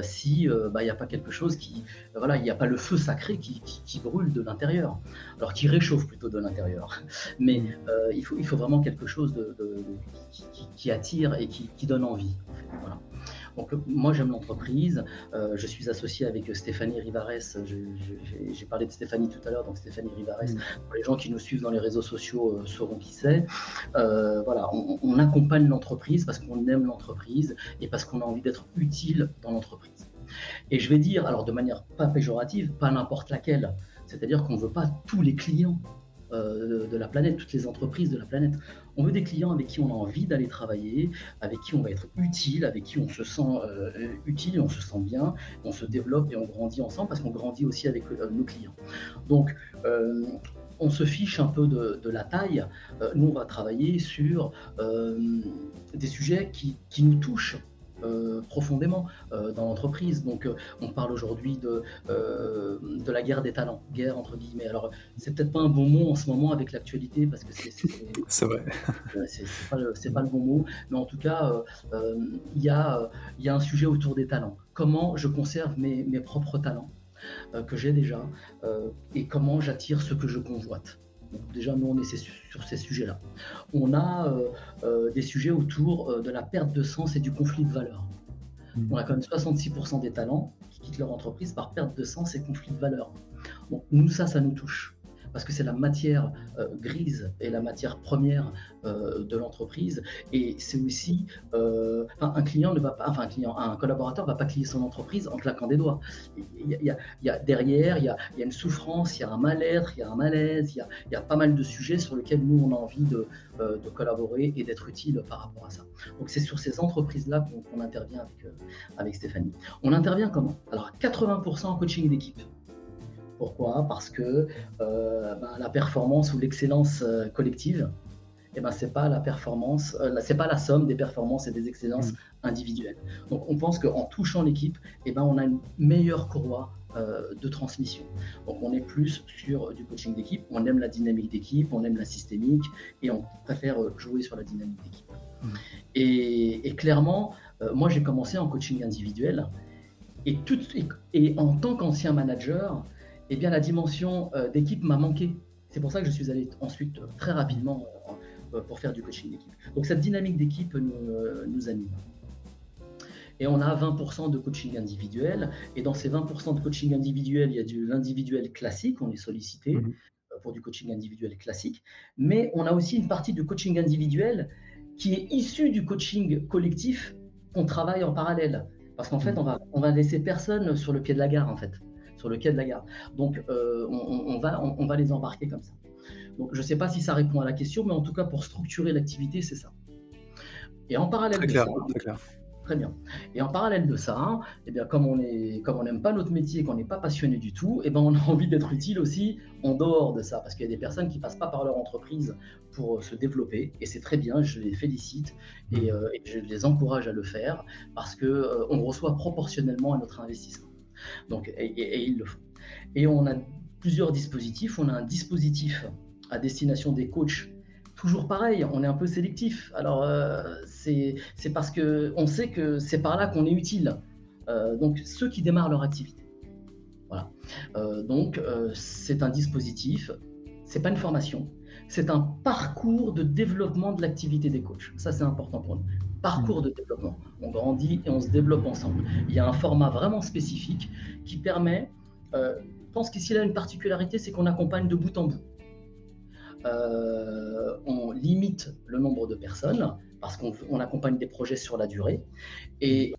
si bah, il n'y a pas quelque chose qui, voilà, il n'y a pas le feu sacré qui, qui, brûle de l'intérieur, alors qui réchauffe plutôt de l'intérieur. Mais il faut, il faut vraiment quelque chose de, qui, attire et qui, donne envie. Voilà. Donc moi j'aime l'entreprise, euh, je suis associé avec Stéphanie Rivares, j'ai parlé de Stéphanie tout à l'heure, donc Stéphanie Rivares, mm. pour les gens qui nous suivent dans les réseaux sociaux euh, sauront qui c'est. Euh, voilà, on, accompagne l'entreprise parce qu'on aime l'entreprise et parce qu'on a envie d'être utile dans l'entreprise. Et je vais dire, alors de manière pas péjorative, pas n'importe laquelle, c'est-à-dire qu'on ne veut pas tous les clients de la planète, toutes les entreprises de la planète. On veut des clients avec qui on a envie d'aller travailler, avec qui on va être utile, avec qui on se sent euh, utile, on se sent bien, on se développe et on grandit ensemble parce qu'on grandit aussi avec euh, nos clients. Donc, euh, on se fiche un peu de, la taille. nous, on va travailler sur des sujets qui nous touchent euh, profondément euh, dans l'entreprise. Donc, euh, on parle aujourd'hui de, de la guerre des talents, guerre entre guillemets. Alors, c'est peut-être pas un bon mot en ce moment avec l'actualité parce que c'est. C'est vrai. c'est pas, pas, le bon mot, mais en tout cas, il y, a, y a un sujet autour des talents. Comment je conserve mes, mes propres talents que j'ai déjà et comment j'attire ce que je convoite déjà, nous, on est sur ces sujets-là. On a euh, euh, des sujets autour euh, de la perte de sens et du conflit de valeurs. mmh. on a quand même 66% des talents qui quittent leur entreprise par perte de sens et conflit de valeurs. Donc nous, ça, ça nous touche parce que c'est la matière euh, grise et la matière première euh, de l'entreprise. Et c'est aussi euh, un client ne va pas, enfin un client, un collaborateur ne va pas clier son entreprise en claquant des doigts. Il y a, derrière, il y a, une souffrance, il y a un mal-être, il y a un malaise, il y a, pas mal de sujets sur lesquels nous on a envie de, collaborer et d'être utile par rapport à ça. Donc c'est sur ces entreprises-là qu'on intervient avec, avec Stéphanie. On intervient comment? Alors 80% en coaching d'équipe. Pourquoi? Parce que euh, ben, la performance ou l'excellence euh, collective, eh ben, c'est pas la performance, euh, c'est pas la somme des performances et des excellences mm. individuelles. Donc on pense qu'en touchant l'équipe, eh ben, on a une meilleure courroie de transmission. Donc on est plus sur du coaching d'équipe, on aime la dynamique d'équipe, on aime la systémique et on préfère jouer sur la dynamique d'équipe. Mm. Et, et, clairement, moi j'ai commencé en coaching individuel et, tout, et en tant qu'ancien manager, eh bien, la dimension euh, d'équipe m'a manqué. C'est pour ça que je suis allé ensuite euh, très rapidement euh, pour faire du coaching d'équipe. Donc cette dynamique d'équipe nous, anime. Et on a 20% de coaching individuel. Et dans ces 20% de coaching individuel, il y a de l'individuel classique, on est sollicité mhm. pour du coaching individuel classique. Mais on a aussi une partie de coaching individuel qui est issue du coaching collectif qu'on travaille en parallèle. Parce qu'en fait, mhm. on va, on va laisser personne sur le pied de la gare, en fait sur le quai de la gare. Donc, euh, on, va, on, va les embarquer comme ça. Donc, je ne sais pas si ça répond à la question, mais en tout cas, pour structurer l'activité, c'est ça. Et en parallèle de ça, très, bien. Et en parallèle de ça, eh bien, comme on n'aime pas notre métier, qu'on n'est pas passionné du tout, eh ben, on a envie d'être utile aussi en dehors de ça, parce qu'il y a des personnes qui passent pas par leur entreprise pour se développer, et c'est très bien. Je les félicite et, euh, je les encourage à le faire, parce que euh, on reçoit proportionnellement à notre investissement. Donc, et, ils le font. Et on a plusieurs dispositifs. On a un dispositif à destination des coachs toujours pareil, on est un peu sélectif. Alors, euh, c'est parce qu'on sait que c'est par là qu'on est utile. Euh, donc, ceux qui démarrent leur activité. Voilà. Euh, donc, c'est un dispositif, c'est pas une formation, c'est un parcours de développement de l'activité des coachs. Ça, c'est important pour nous parcours de développement. On grandit et on se développe ensemble. Il y a un format vraiment spécifique qui permet, euh, je pense qu'ici là une particularité, c'est qu'on accompagne de bout en bout. Euh, on limite le nombre de personnes parce qu'on accompagne des projets sur la durée et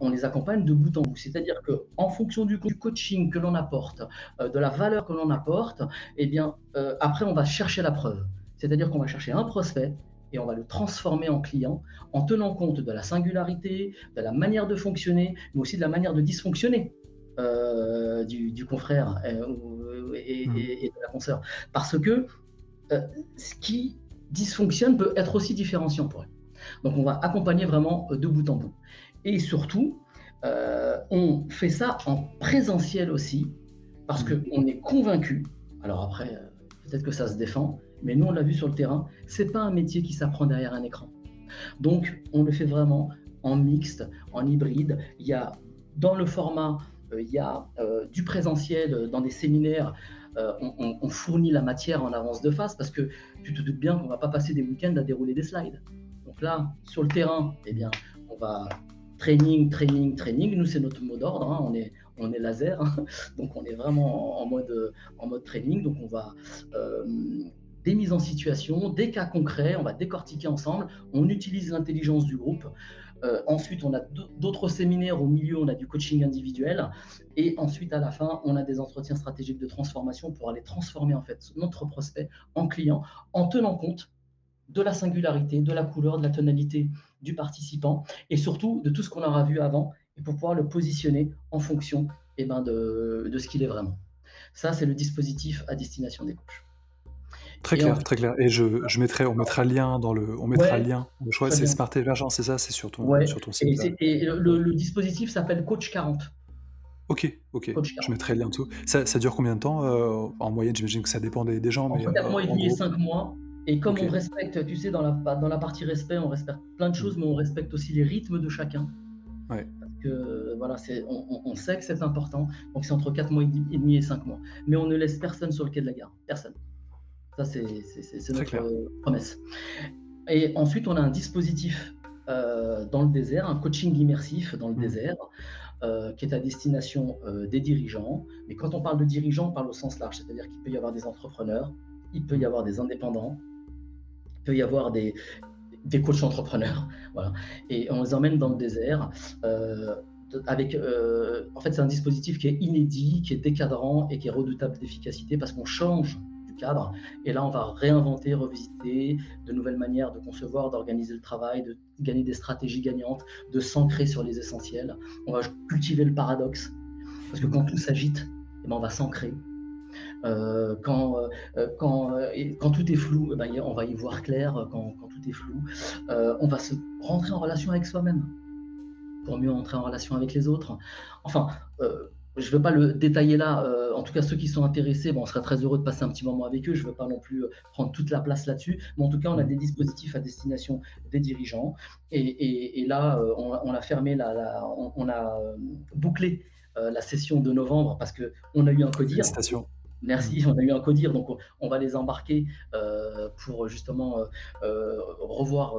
on les accompagne de bout en bout. C'est-à-dire que en fonction du, coaching que l'on apporte, euh, de la valeur que l'on apporte, eh bien après on va chercher la preuve. C'est-à-dire qu'on va chercher un prospect et on va le transformer en client en tenant compte de la singularité, de la manière de fonctionner, mais aussi de la manière de dysfonctionner euh, du, confrère euh, hmm. et, de la consoeur. Parce que euh, ce qui dysfonctionne peut être aussi différenciant pour eux. Donc on va accompagner vraiment de bout en bout. Et surtout, on fait ça en présentiel aussi, parce hmm. qu'on est convaincu, alors après, peut-être que ça se défend, mais nous, on l'a vu sur le terrain, c'est pas un métier qui s'apprend derrière un écran. Donc, on le fait vraiment en mixte, en hybride. Il y a dans le format, euh, il y a euh, du présentiel dans des séminaires. Euh, on, fournit la matière en avance de face parce que tu te doutes bien qu'on va pas passer des week-ends à dérouler des slides. Donc là, sur le terrain, eh bien, on va training, training, training. Nous, c'est notre mot d'ordre. Hein. On est on est laser, hein. donc on est vraiment en mode, en mode training. Donc on va des mises en situation, des cas concrets, on va décortiquer ensemble, on utilise l'intelligence du groupe. Euh, ensuite, on a d'autres séminaires au milieu, on a du coaching individuel. Et ensuite, à la fin, on a des entretiens stratégiques de transformation pour aller transformer en fait notre prospect en client en tenant compte de la singularité, de la couleur, de la tonalité du participant et surtout de tout ce qu'on aura vu avant et pour pouvoir le positionner en fonction eh ben, de, de ce qu'il est vraiment. Ça, c'est le dispositif à destination des coachs. Très clair, très clair. Et je, je, mettrai, on mettra le lien dans le, on mettra le lien. Crois que c'est Smart Emergent, c'est ça, c'est sur ton, sur ton site. Et, le, dispositif s'appelle Coach 40. Ok, ok. Je mettrai le lien en dessous. Ça, ça dure combien de temps euh, En moyenne, j'imagine que ça dépend des, gens. En mais, 4 euh, mois et demi et 5 mois. Et comme on respecte, tu sais, dans la, dans la partie respect, on respecte plein de choses, mais on respecte aussi les rythmes de chacun. Ouais. Parce que voilà, on, on, sait que c'est important. Donc c'est entre 4 mois et demi et 5 mois. Mais on ne laisse personne sur le quai de la gare. Personne. Ça, c'est notre promesse. Et ensuite, on a un dispositif dans le désert, un coaching immersif dans le mmh. désert, qui est à destination des dirigeants. Mais quand on parle de dirigeants, on parle au sens large, c'est-à-dire qu'il peut y avoir des entrepreneurs, il peut y avoir des indépendants, il peut y avoir des, des coachs entrepreneurs. Voilà. Et on les emmène dans le désert. Euh, avec, euh, en fait, c'est un dispositif qui est inédit, qui est décadrant et qui est redoutable d'efficacité parce qu'on change cadre. Et là, on va réinventer, revisiter de nouvelles manières de concevoir, d'organiser le travail, de gagner des stratégies gagnantes, de s'ancrer sur les essentiels. On va cultiver le paradoxe parce que quand tout s'agite, eh ben, on va s'ancrer euh, quand, euh, quand, euh, quand tout est flou, eh ben, on va y voir clair. Quand, quand tout est flou, on va se rentrer en relation avec soi-même pour mieux entrer en relation avec les autres. Enfin, je ne veux pas le détailler là. en tout cas, ceux qui sont intéressés, bon, on serait très heureux de passer un petit moment avec eux. Je ne veux pas non plus prendre toute la place là-dessus. Mais en tout cas, on a des dispositifs à destination des dirigeants. Et, et, là, on, a fermé, la, on, a bouclé la session de novembre parce qu'on a eu un codir. Merci, mm. on a eu un codir, donc on va les embarquer euh, pour justement euh, euh, revoir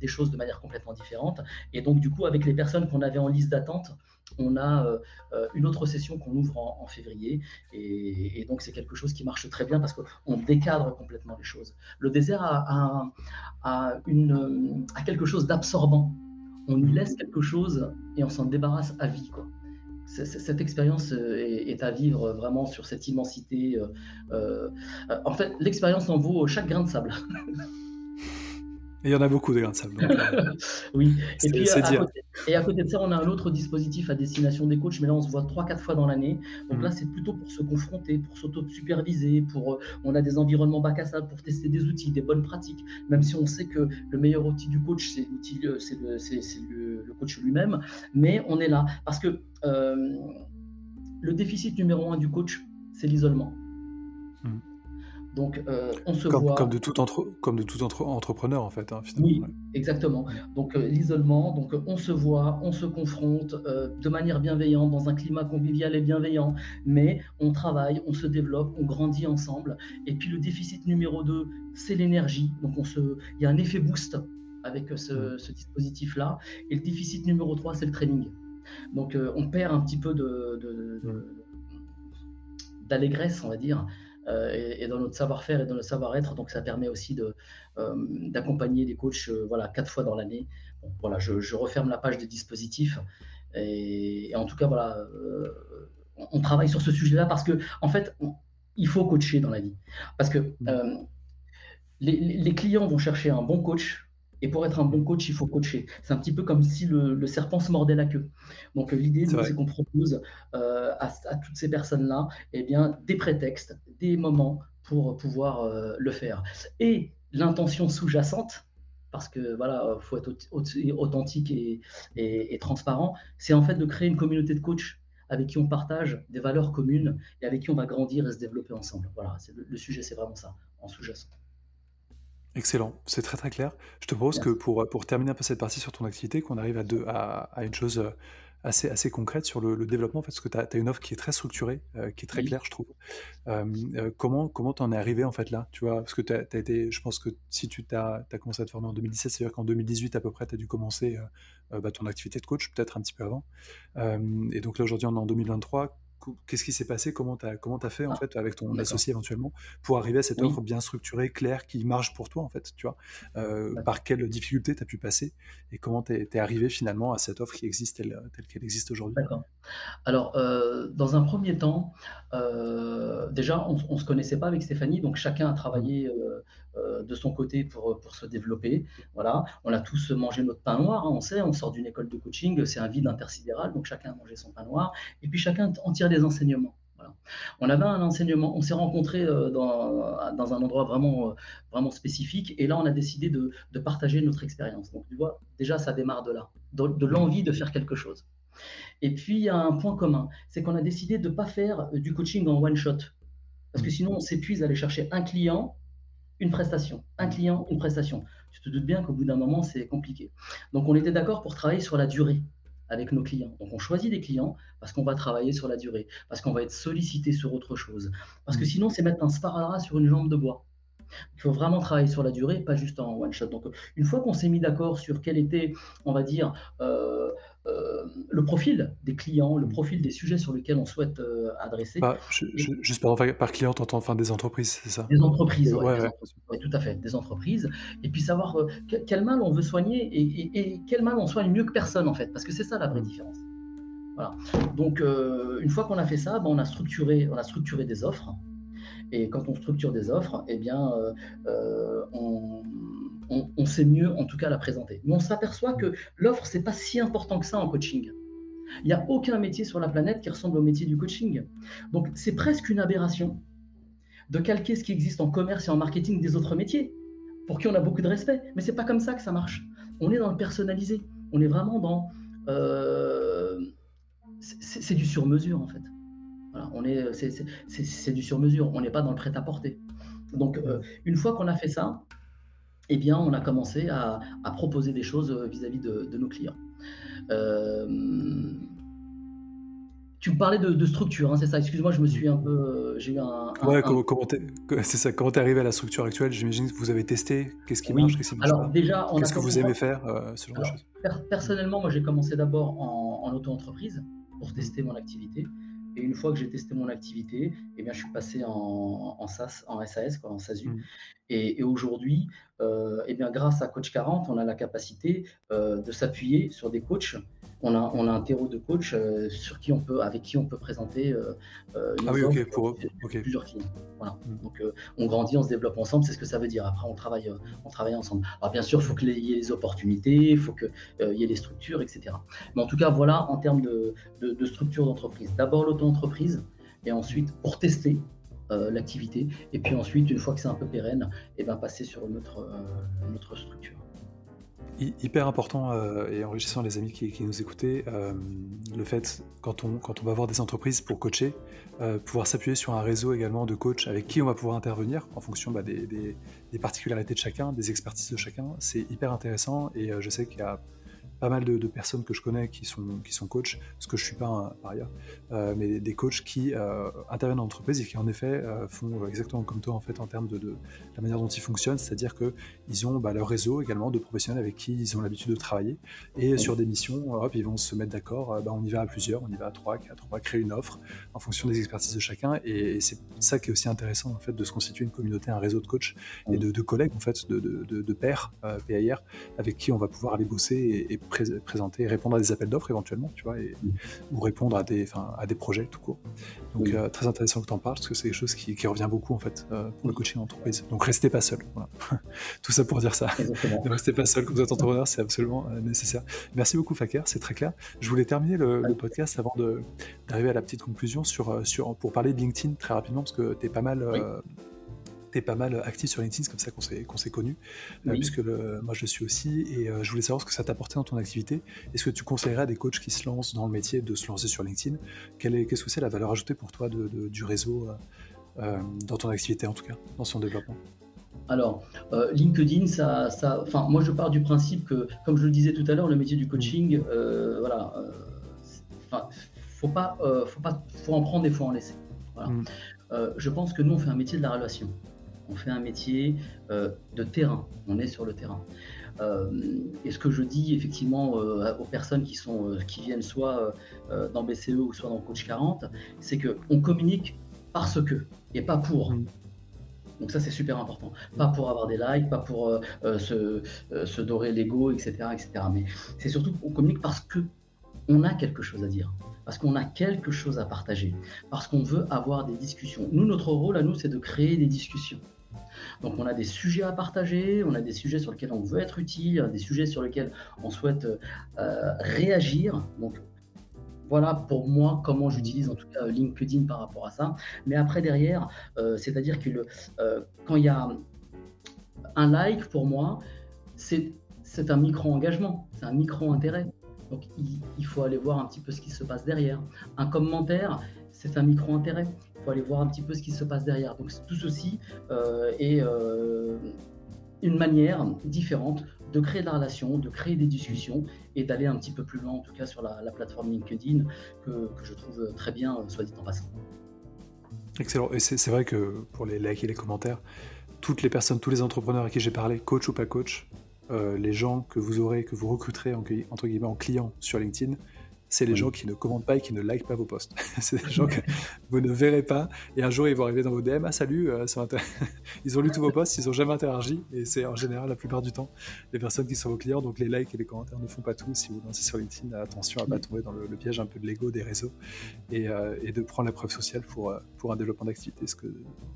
des choses de manière complètement différente. Et donc du coup, avec les personnes qu'on avait en liste d'attente, on a une autre session qu'on ouvre en, février. Et, donc c'est quelque chose qui marche très bien parce qu'on décadre complètement les choses. Le désert a, quelque chose d'absorbant. On y laisse quelque chose et on s'en débarrasse à vie. Cette expérience euh, est, à vivre vraiment sur cette immensité. Euh, euh, en fait, l'expérience en vaut chaque grain de sable. il y en a beaucoup de grains de sable. oui. Et puis, à, côté, et à côté de ça, on a un autre dispositif à destination des coachs, mais là, on se voit 3-4 fois dans l'année. Donc mhm. là, c'est plutôt pour se confronter, pour s'auto-superviser, pour, on a des environnements bac à sable pour tester des outils, des bonnes pratiques, même si on sait que le meilleur outil du coach, c'est le, le, coach lui-même. Mais on est là parce que euh, le déficit numéro un du coach, c'est l'isolement. Hmm. Donc, euh, on se comme, voit. Comme de tout, entre, comme de tout entre, entrepreneur, en fait. Hein, oui, exactement. Donc, euh, l'isolement, donc on se voit, on se confronte de manière bienveillante, dans un climat convivial et bienveillant, mais on travaille, on se développe, on grandit ensemble. Et puis, le déficit numéro 2, c'est l'énergie. Donc, on se... il y a un effet boost avec ce, ce dispositif-là. Et le déficit numéro 3, c'est le training. Donc euh, on perd un petit peu d'allégresse, on va dire, euh, et, dans notre savoir-faire et dans notre savoir-être. Donc ça permet aussi euh, d'accompagner les coachs voilà, quatre fois dans l'année. voilà, je, referme la page des dispositifs. Et, en tout cas, voilà, on, travaille sur ce sujet-là parce que, en fait, il faut coacher dans la vie. Parce que mmh. les clients vont chercher un bon coach et pour être un bon coach, il faut coacher. C'est un petit peu comme si le, serpent se mordait la queue. Donc l'idée, c'est qu'on propose euh, à, toutes ces personnes-là eh bien, des prétextes, des moments pour pouvoir euh, le faire. Et l'intention sous-jacente, parce que voilà, faut être authentique et, et, transparent, c'est en fait de créer une communauté de coachs avec qui on partage des valeurs communes et avec qui on va grandir et se développer ensemble. Voilà, le, le sujet, c'est vraiment ça, en sous-jacent. Excellent, c'est très très clair. Je te propose que pour, pour terminer un peu cette partie sur ton activité, qu'on arrive à, deux, à, à une chose euh, assez, assez concrète sur le, développement, parce que tu as, une offre qui est très structurée, euh, qui est très claire, je trouve. Euh, comment comment t'en es arrivé en fait là Tu vois, parce que tu as, été, je pense que si tu as, as, commencé à te former en 2017, c'est-à-dire qu'en 2018 à peu près, tu as dû commencer bah, ton activité de coach, peut-être un petit peu avant. et donc là aujourd'hui, on est en 2023 qu'est-ce qui s'est passé Comment tu as, comment as fait en ah, fait avec ton associé éventuellement pour arriver à cette offre bien structurée, claire, qui marche pour toi en fait Tu vois? Euh, Par quelles difficultés tu as pu passer et comment tu es, arrivé finalement à cette offre qui existe telle, qu'elle existe aujourd'hui? D'accord. Alors, euh, dans un premier temps, euh, déjà, on ne se connaissait pas avec Stéphanie, donc chacun a travaillé mmh. de son côté pour, pour se développer. Voilà, on a tous mangé notre pain noir, hein, on sait, on sort d'une école de coaching, c'est un vide intersidéral, donc chacun a mangé son pain noir, et puis chacun en tire des enseignements. On avait un enseignement, on s'est rencontrés euh, dans, dans, un endroit vraiment, euh, vraiment spécifique, et là on a décidé de, de partager notre expérience. Donc tu vois, déjà ça démarre de là, de, l'envie de faire quelque chose. Et puis il y a un point commun, c'est qu'on a décidé de ne pas faire euh, du coaching en one shot, parce que sinon on s'épuise à aller chercher un client, une prestation, un client, une prestation. Tu te doutes bien qu'au bout d'un moment c'est compliqué. Donc on était d'accord pour travailler sur la durée avec nos clients. Donc on choisit des clients parce qu'on va travailler sur la durée, parce qu'on va être sollicité sur autre chose. Parce que mm. sinon, c'est mettre un sparadrap sur une jambe de bois. Il faut vraiment travailler sur la durée, pas juste en one shot. Donc, une fois qu'on s'est mis d'accord sur quel était, on va dire, euh, euh, le profil des clients, le profil des sujets sur lesquels on souhaite euh, adresser. Bah, juste par, par client, tu entends enfin, des entreprises, c'est ça? Des entreprises, oui, tout à fait, des entreprises. Et puis savoir quel mal on veut soigner et, quel mal on soigne mieux que personne, en fait, parce que c'est ça la vraie différence. Voilà. Donc, une fois qu'on a fait ça, ben, on, a structuré, on a structuré des offres. Et quand on structure des offres, eh bien, euh, on, sait mieux, en tout cas, la présenter. Mais on s'aperçoit que l'offre, c'est pas si important que ça en coaching. Il n'y a aucun métier sur la planète qui ressemble au métier du coaching. Donc, c'est presque une aberration de calquer ce qui existe en commerce et en marketing des autres métiers, pour qui on a beaucoup de respect. Mais c'est pas comme ça que ça marche. On est dans le personnalisé. On est vraiment dans. Euh, c'est du sur-mesure, en fait on est, c'est, du sur-mesure, on n'est pas dans le prêt-à-porter. Donc, euh, une fois qu'on a fait ça, eh bien, on a commencé à, proposer des choses euh, vis-à-vis de, nos clients. Euh, tu me parlais de, structure, hein, c'est ça? Excuse-moi, je me suis un peu. J'ai eu un. ouais, comment, c'est ça. Comment t'es arrivé à la structure actuelle? J'imagine que vous avez testé. Qu'est-ce qui marche Qu'est-ce qui Alors, déjà, Qu'est-ce que vous aimez faire Personnellement, moi, j'ai commencé d'abord en, en auto-entreprise pour tester mon activité. Et une fois que j'ai testé mon activité, eh bien, je suis passé en, en SAS, en SAS, quoi, en SASU. Mmh. Et, aujourd'hui, euh, eh bien, grâce à Coach 40, on a la capacité euh, de s'appuyer sur des coachs on a, on a un terreau de coach euh, sur qui on peut, avec qui on peut présenter euh, euh ah oui, ok, pour plusieurs clients. Voilà. Mm. Donc on grandit, on se développe ensemble, c'est ce que ça veut dire. Après, on travaille, on travaille ensemble. Alors bien sûr, il faut qu'il y ait les opportunités, il faut qu'il y ait les structures, etc. Mais en tout cas, voilà en termes de, de, structure d'entreprise. D'abord l'auto-entreprise, et ensuite pour tester, l'activité. Et puis ensuite, une fois que c'est un peu pérenne, et ben, passer sur autre structure hyper important euh, et enrichissant les amis qui, nous écoutaient, euh, le fait quand on, quand on va voir des entreprises pour coacher, euh, pouvoir s'appuyer sur un réseau également de coachs avec qui on va pouvoir intervenir en fonction bah, des, des, particularités de chacun, des expertises de chacun, c'est hyper intéressant et je sais qu'il y a pas mal de, personnes que je connais qui sont, qui sont coachs, parce que je suis pas un, par ailleurs, euh, mais des coachs qui euh, interviennent dans l'entreprise et qui en effet euh, font exactement comme toi en fait en termes de, la manière dont ils fonctionnent, c'est-à-dire qu'ils ont bah, leur réseau également de professionnels avec qui ils ont l'habitude de travailler. Et sur des missions, hop, ils vont se mettre d'accord, bah, on y va à plusieurs, on y va à trois, quatre, on va créer une offre en fonction des expertises de chacun. Et, c'est ça qui est aussi intéressant en fait de se constituer une communauté, un réseau de coachs et de, collègues en fait, de, de, pairs PAIR avec qui on va pouvoir aller bosser et, et présenter, répondre à des appels d'offres éventuellement, tu vois, et, ou répondre à des, à des projets tout court. Donc euh, très intéressant que tu en parles parce que c'est quelque chose qui, revient beaucoup en fait euh, pour le coaching entreprise. Donc restez pas seul. Voilà. tout ça pour dire ça. ne restez pas seul quand vous êtes entrepreneur, c'est absolument euh, nécessaire. Merci beaucoup Faker, c'est très clair. Je voulais terminer le, podcast avant d'arriver à la petite conclusion sur, sur, pour parler de LinkedIn très rapidement parce que tu es pas mal tu pas mal actif sur LinkedIn, c'est comme ça qu'on s'est, qu'on s'est connus, euh, puisque moi je suis aussi, et euh, je voulais savoir ce que ça t'apportait dans ton activité. Est-ce que tu conseillerais à des coachs qui se lancent dans le métier de se lancer sur LinkedIn? Quelle est, Qu'est-ce que c'est la valeur ajoutée pour toi de, du réseau euh, dans ton activité en tout cas, dans son développement? Alors, LinkedIn, ça, ça, enfin, moi je pars du principe que, comme je le disais tout à l'heure, le métier du coaching, mmh. voilà, faut pas, faut pas, faut en prendre et faut en laisser. Voilà. Mmh. je pense que nous on fait un métier de la relation on fait un métier euh, de terrain, on est sur le terrain. Euh, et ce que je dis effectivement euh, aux personnes qui, sont, qui viennent soit dans BCE ou soit dans Coach 40, c'est qu'on communique parce que et pas pour. Mmh. Donc ça c'est super important. Pas pour avoir des likes, pas pour se, se, dorer l'ego, etc., etc. Mais c'est surtout qu'on communique parce que on a quelque chose à dire, parce qu'on a quelque chose à partager, parce qu'on veut avoir des discussions. Nous, notre rôle à nous, c'est de créer des discussions. Donc on a des sujets à partager, on a des sujets sur lesquels on veut être utile, des sujets sur lesquels on souhaite euh, réagir. Donc voilà pour moi comment j'utilise en tout cas LinkedIn par rapport à ça. Mais après derrière, euh, c'est-à-dire que euh, quand il y a un like pour moi, c'est un micro-engagement, c'est un micro-intérêt. Donc il, faut aller voir un petit peu ce qui se passe derrière. Un commentaire, c'est un micro-intérêt. Il faut aller voir un petit peu ce qui se passe derrière. Donc tout ceci euh, est euh, une manière différente de créer de la relation, de créer des discussions et d'aller un petit peu plus loin, en tout cas sur la, plateforme LinkedIn, que, je trouve très bien, soit dit en passant. Excellent. Et c'est vrai que pour les likes et les commentaires, toutes les personnes, tous les entrepreneurs à qui j'ai parlé, coach ou pas coach, les gens que vous aurez, que vous recruterez entre guillemets en client sur LinkedIn, c'est les gens qui ne commentent pas et qui ne likent pas vos posts. c'est des gens que vous ne verrez pas. Et un jour, ils vont arriver dans vos DM. Ah, salut, euh, ils ont lu tous vos posts, ils n'ont jamais interagi. Et c'est en général, la plupart du temps, les personnes qui sont vos clients. Donc les likes et les commentaires ne font pas tout. Si vous lancez sur LinkedIn, attention à ne pas tomber dans le, piège un peu de l'ego des réseaux et, euh, de prendre la preuve sociale pour, euh, pour un développement d'activité. Ce, que,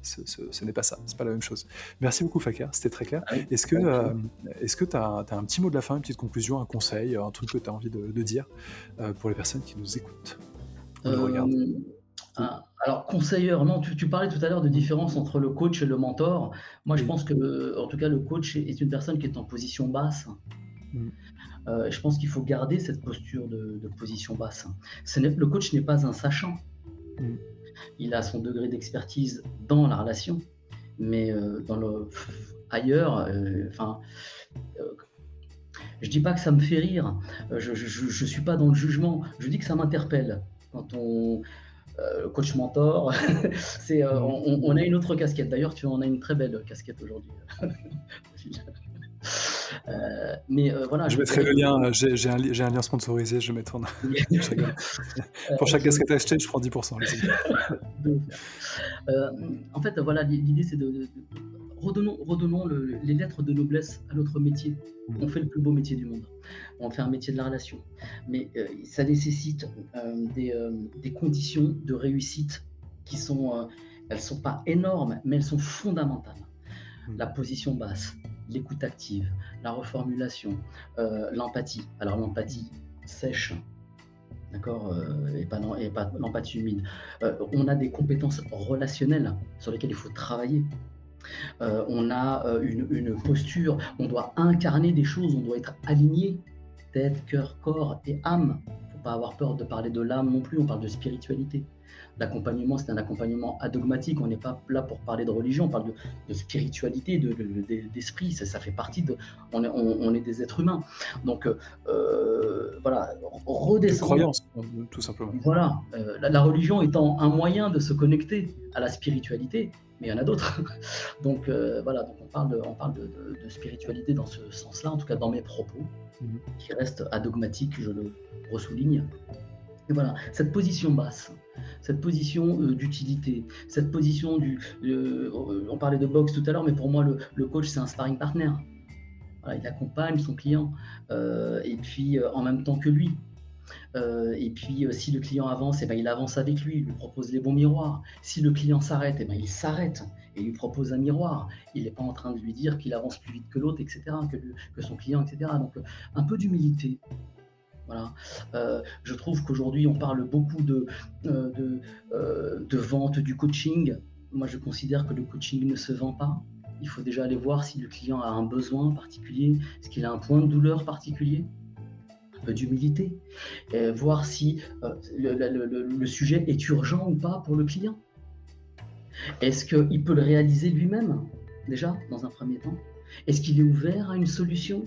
ce, n'est pas ça. C'est pas la même chose. Merci beaucoup, Fakir. C'était très clair. Ah est-ce que est tu as, un petit mot de la fin, une petite conclusion, un conseil, un truc que tu as envie de, de dire pour les personnes qui nous écoutent euh, ah, alors, conseilleur, non, tu, parlais tout à l'heure de différence entre le coach et le mentor. Moi, je pense que, en tout cas, le coach est une personne qui est en position basse. Mm. Euh, je pense qu'il faut garder cette posture de, position basse. le coach n'est pas un sachant. Mm. Il a son degré d'expertise dans la relation, mais euh, dans le, ailleurs, enfin, je dis pas que ça me fait rire, euh, je ne suis pas dans le jugement, je dis que ça m'interpelle. Quand on, euh, coach mentor, c'est, euh, on, a une autre casquette. D'ailleurs, tu en as une très belle casquette aujourd'hui. mais voilà. Je, mettrai le lien. J'ai, un, un, lien sponsorisé. Je vais mettre en. Pour chaque casquette achetée, je prends 10%. en fait, voilà, l'idée c'est de, redonnons, les lettres de noblesse à notre métier. Mmh. On fait le plus beau métier du monde. On fait un métier de la relation. Mais euh, ça nécessite euh, euh, des, conditions de réussite qui sont, elles sont pas énormes, mais elles sont fondamentales. Mmh. La position basse, l'écoute active, la reformulation, l'empathie. Alors l'empathie sèche, d'accord, et pas, pas l'empathie humide. on a des compétences relationnelles sur lesquelles il faut travailler. Euh, on a euh, une, posture, on doit incarner des choses, on doit être aligné, tête, cœur, corps et âme. Il ne faut pas avoir peur de parler de l'âme non plus, on parle de spiritualité. L'accompagnement, c'est un accompagnement adogmatique. On n'est pas là pour parler de religion, on parle de, spiritualité, d'esprit. De, ça, fait partie de. On est, des êtres humains. Donc, euh, voilà, redescendre. croyance, tout simplement. Voilà, la, religion étant un moyen de se connecter à la spiritualité, mais il y en a d'autres. donc euh, voilà, donc on parle, de, on parle de, spiritualité dans ce sens-là, en tout cas dans mes propos, mhm. qui restent adogmatiques, je le ressouligne. Voilà, cette position basse, cette position euh, d'utilité, cette position du... Euh, on parlait de boxe tout à l'heure, mais pour moi, le, coach, c'est un sparring partner. il accompagne son client, et puis en même temps que lui. Euh, et puis, euh, si le client avance, et eh ben, il avance avec lui, il lui propose les bons miroirs. Si le client s'arrête, et eh ben, il s'arrête et lui propose un miroir. Il n'est pas en train de lui dire qu'il avance plus vite que l'autre, etc., que, que, son client, etc. Donc, euh, un peu d'humilité. Voilà. je trouve qu'aujourd'hui, on parle beaucoup de, de, de, vente du coaching. Moi, je considère que le coaching ne se vend pas. Il faut déjà aller voir si le client a un besoin particulier, est-ce qu'il a un point de douleur particulier d'humilité, voir si euh, le, sujet est urgent ou pas pour le client. Est-ce qu'il peut le réaliser lui-même, déjà, dans un premier temps? Est-ce qu'il est ouvert à une solution?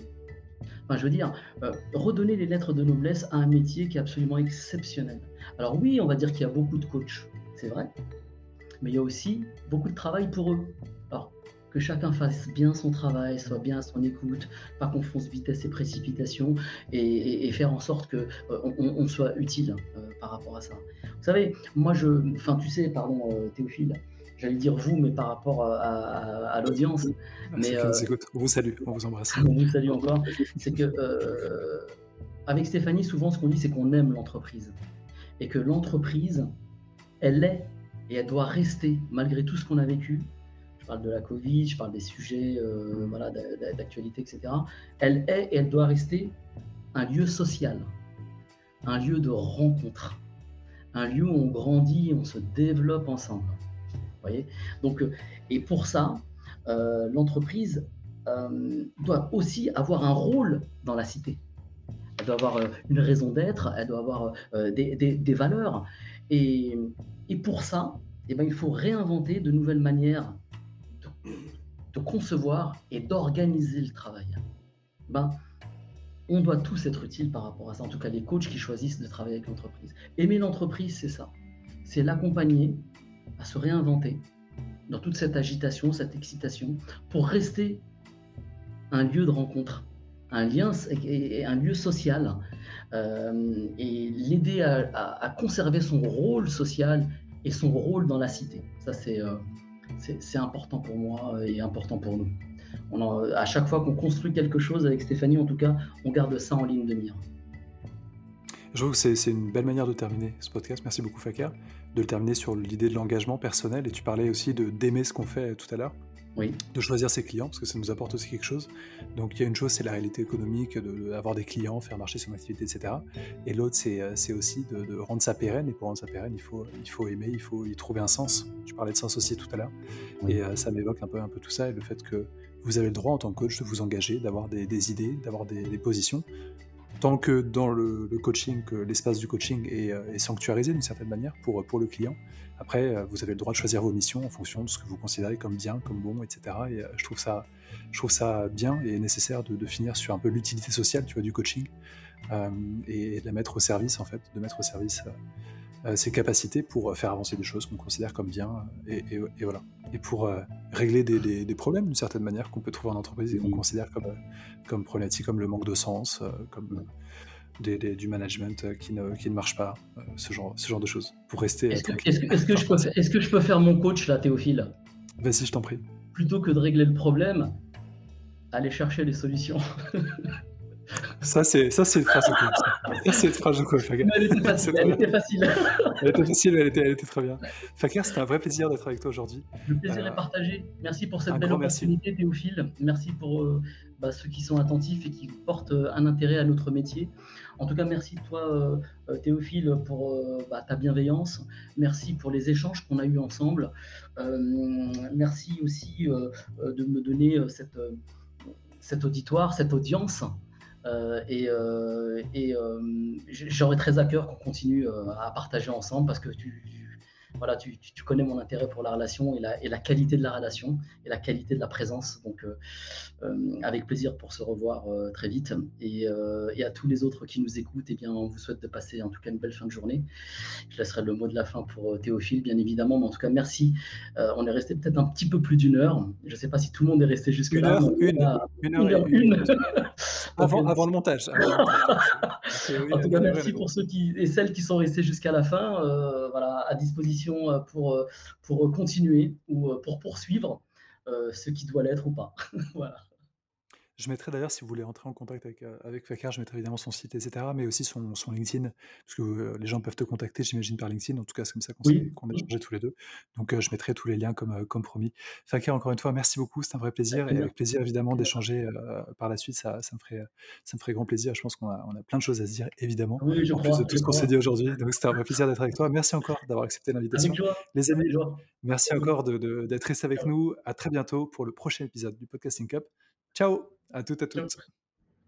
Enfin, je veux dire, euh, redonner les lettres de noblesse à un métier qui est absolument exceptionnel. Alors oui, on va dire qu'il y a beaucoup de coachs, c'est vrai, mais il y a aussi beaucoup de travail pour eux. Alors, que chacun fasse bien son travail, soit bien à son écoute, pas qu'on fonce vitesse et précipitation, et, faire en sorte que euh, on, soit utile euh, par rapport à ça. Vous savez, moi je, enfin tu sais, pardon Théophile, j'allais dire vous, mais par rapport à, l'audience. Mais on vous salue, on vous embrasse. on vous salue encore. C'est que avec Stéphanie, souvent ce qu'on dit, c'est qu'on aime l'entreprise et que l'entreprise, elle est et elle doit rester malgré tout ce qu'on a vécu je parle de la Covid, je parle des sujets euh, mm. voilà, d'actualité, etc. Elle est et elle doit rester un lieu social, un lieu de rencontre, un lieu où on grandit, on se développe ensemble. Donc, euh, et pour ça, euh, l'entreprise doit aussi avoir un rôle dans la cité. Elle doit avoir une raison d'être, elle doit avoir des, valeurs. Et, pour ça, eh ben, il faut réinventer de nouvelles manières de concevoir et d'organiser le travail. Ben, on doit tous être utiles par rapport à ça, en tout cas les coachs qui choisissent de travailler avec l'entreprise. Aimer l'entreprise, c'est ça. C'est l'accompagner à se réinventer, dans toute cette agitation, cette excitation, pour rester un lieu de rencontre, un lien un lieu social, euh, et l'aider à, conserver son rôle social et son rôle dans la cité. Ça, c'est euh, important pour moi et important pour nous. On à chaque fois qu'on construit quelque chose avec Stéphanie, en tout cas, on garde ça en ligne de mire. Je trouve que c'est une belle manière de terminer ce podcast. Merci beaucoup, Fakir, de le terminer sur l'idée de l'engagement personnel. Et tu parlais aussi de d'aimer ce qu'on fait tout à l'heure. Oui. De choisir ses clients, parce que ça nous apporte aussi quelque chose. Donc, il y a une chose, c'est la réalité économique, d'avoir des clients, faire marcher son activité, etc. Et l'autre, c'est euh, aussi de, rendre ça pérenne. Et pour rendre ça pérenne, il faut, il faut aimer, il faut y trouver un sens. Tu parlais de sens aussi tout à l'heure. Et euh, ça m'évoque un peu, un peu tout ça et le fait que vous avez le droit en tant que coach de vous engager, d'avoir des, idées, d'avoir des, des positions tant que dans le, coaching, que l'espace du coaching euh, est, sanctuarisé d'une certaine manière pour, pour le client. Après, euh, vous avez le droit de choisir vos missions en fonction de ce que vous considérez comme bien, comme bon, etc. Et euh, je trouve ça, je trouve ça bien et nécessaire de, finir sur un peu l'utilité sociale, du coaching et de la mettre au service, en fait, de mettre au service euh, ses capacités pour euh, faire avancer des choses qu'on considère comme bien, euh, et, voilà. Et pour régler des, problèmes d'une certaine manière qu'on peut trouver en entreprise et qu'on considère comme, comme problématiques, comme le manque de sens, comme du management qui ne, qui ne marche pas, ce, genre, ce genre de choses, pour rester. Est-ce que, que, je peux, est que je peux faire mon coach là, Théophile? Vas-y, je t'en prie. Plutôt que de régler le problème, aller chercher les solutions. Ça, c'est ça, c'est une phrase de coach. Ça, c'est une phrase. Elle était facile. Elle était facile. elle était facile, elle était, elle était très bien. Fakir, c'était un vrai plaisir d'être avec toi aujourd'hui. Le plaisir est euh, partagé. Merci pour cette belle opportunité, Théophile. Merci pour euh, bah, ceux qui sont attentifs et qui portent euh, un intérêt à notre métier. En tout cas, merci toi, Théophile, pour bah, ta bienveillance. Merci pour les échanges qu'on a eus ensemble. merci aussi de me donner cette, cet auditoire, cette audience. Euh, et, euh, euh, j'aurais très à cœur qu'on continue à partager ensemble parce que tu, voilà, tu, connais mon intérêt pour la relation et la, et la, qualité de la relation et la qualité de la présence. Donc, euh, euh, avec plaisir pour se revoir euh, très vite. Et, à tous les autres qui nous écoutent, eh bien, on vous souhaite de passer en tout cas une belle fin de journée. Je laisserai le mot de la fin pour Théophile, bien évidemment. Mais en tout cas, merci. on est resté peut-être un petit peu plus d'une heure. Je ne sais pas si tout le monde est resté jusque-là. Une, heure, une, heure, une, avant, avant, le montage. en tout cas, merci pour ceux qui, et celles qui sont restés jusqu'à la fin. voilà, à disposition euh, pour, euh, pour continuer ou euh, pour poursuivre ce qui doit l'être ou pas. voilà. Je mettrai d'ailleurs, si vous voulez entrer en contact avec, euh, avec Fakar, je mettrai évidemment son site, etc., mais aussi son, son LinkedIn, parce que euh, les gens peuvent te contacter, j'imagine, par LinkedIn. En tout cas, c'est comme ça qu'on a échangé tous les deux. Donc, euh, je mettrai tous les liens comme, comme promis. Fakar, encore une fois, merci beaucoup, c'est un vrai plaisir, et avec plaisir, évidemment, d'échanger par la suite, ça, ça, me ferait, ça me ferait grand plaisir. Je pense qu'on a, on a plein de choses à se dire, évidemment, en plus de tout ce qu'on s'est dit aujourd'hui. Donc, c'était un vrai plaisir d'être avec toi. Merci encore d'avoir accepté l'invitation. Les amis, merci encore d'être restés avec nous. À très bientôt pour le prochain épisode du Podcasting Cup. Ciao à toutes à toutes.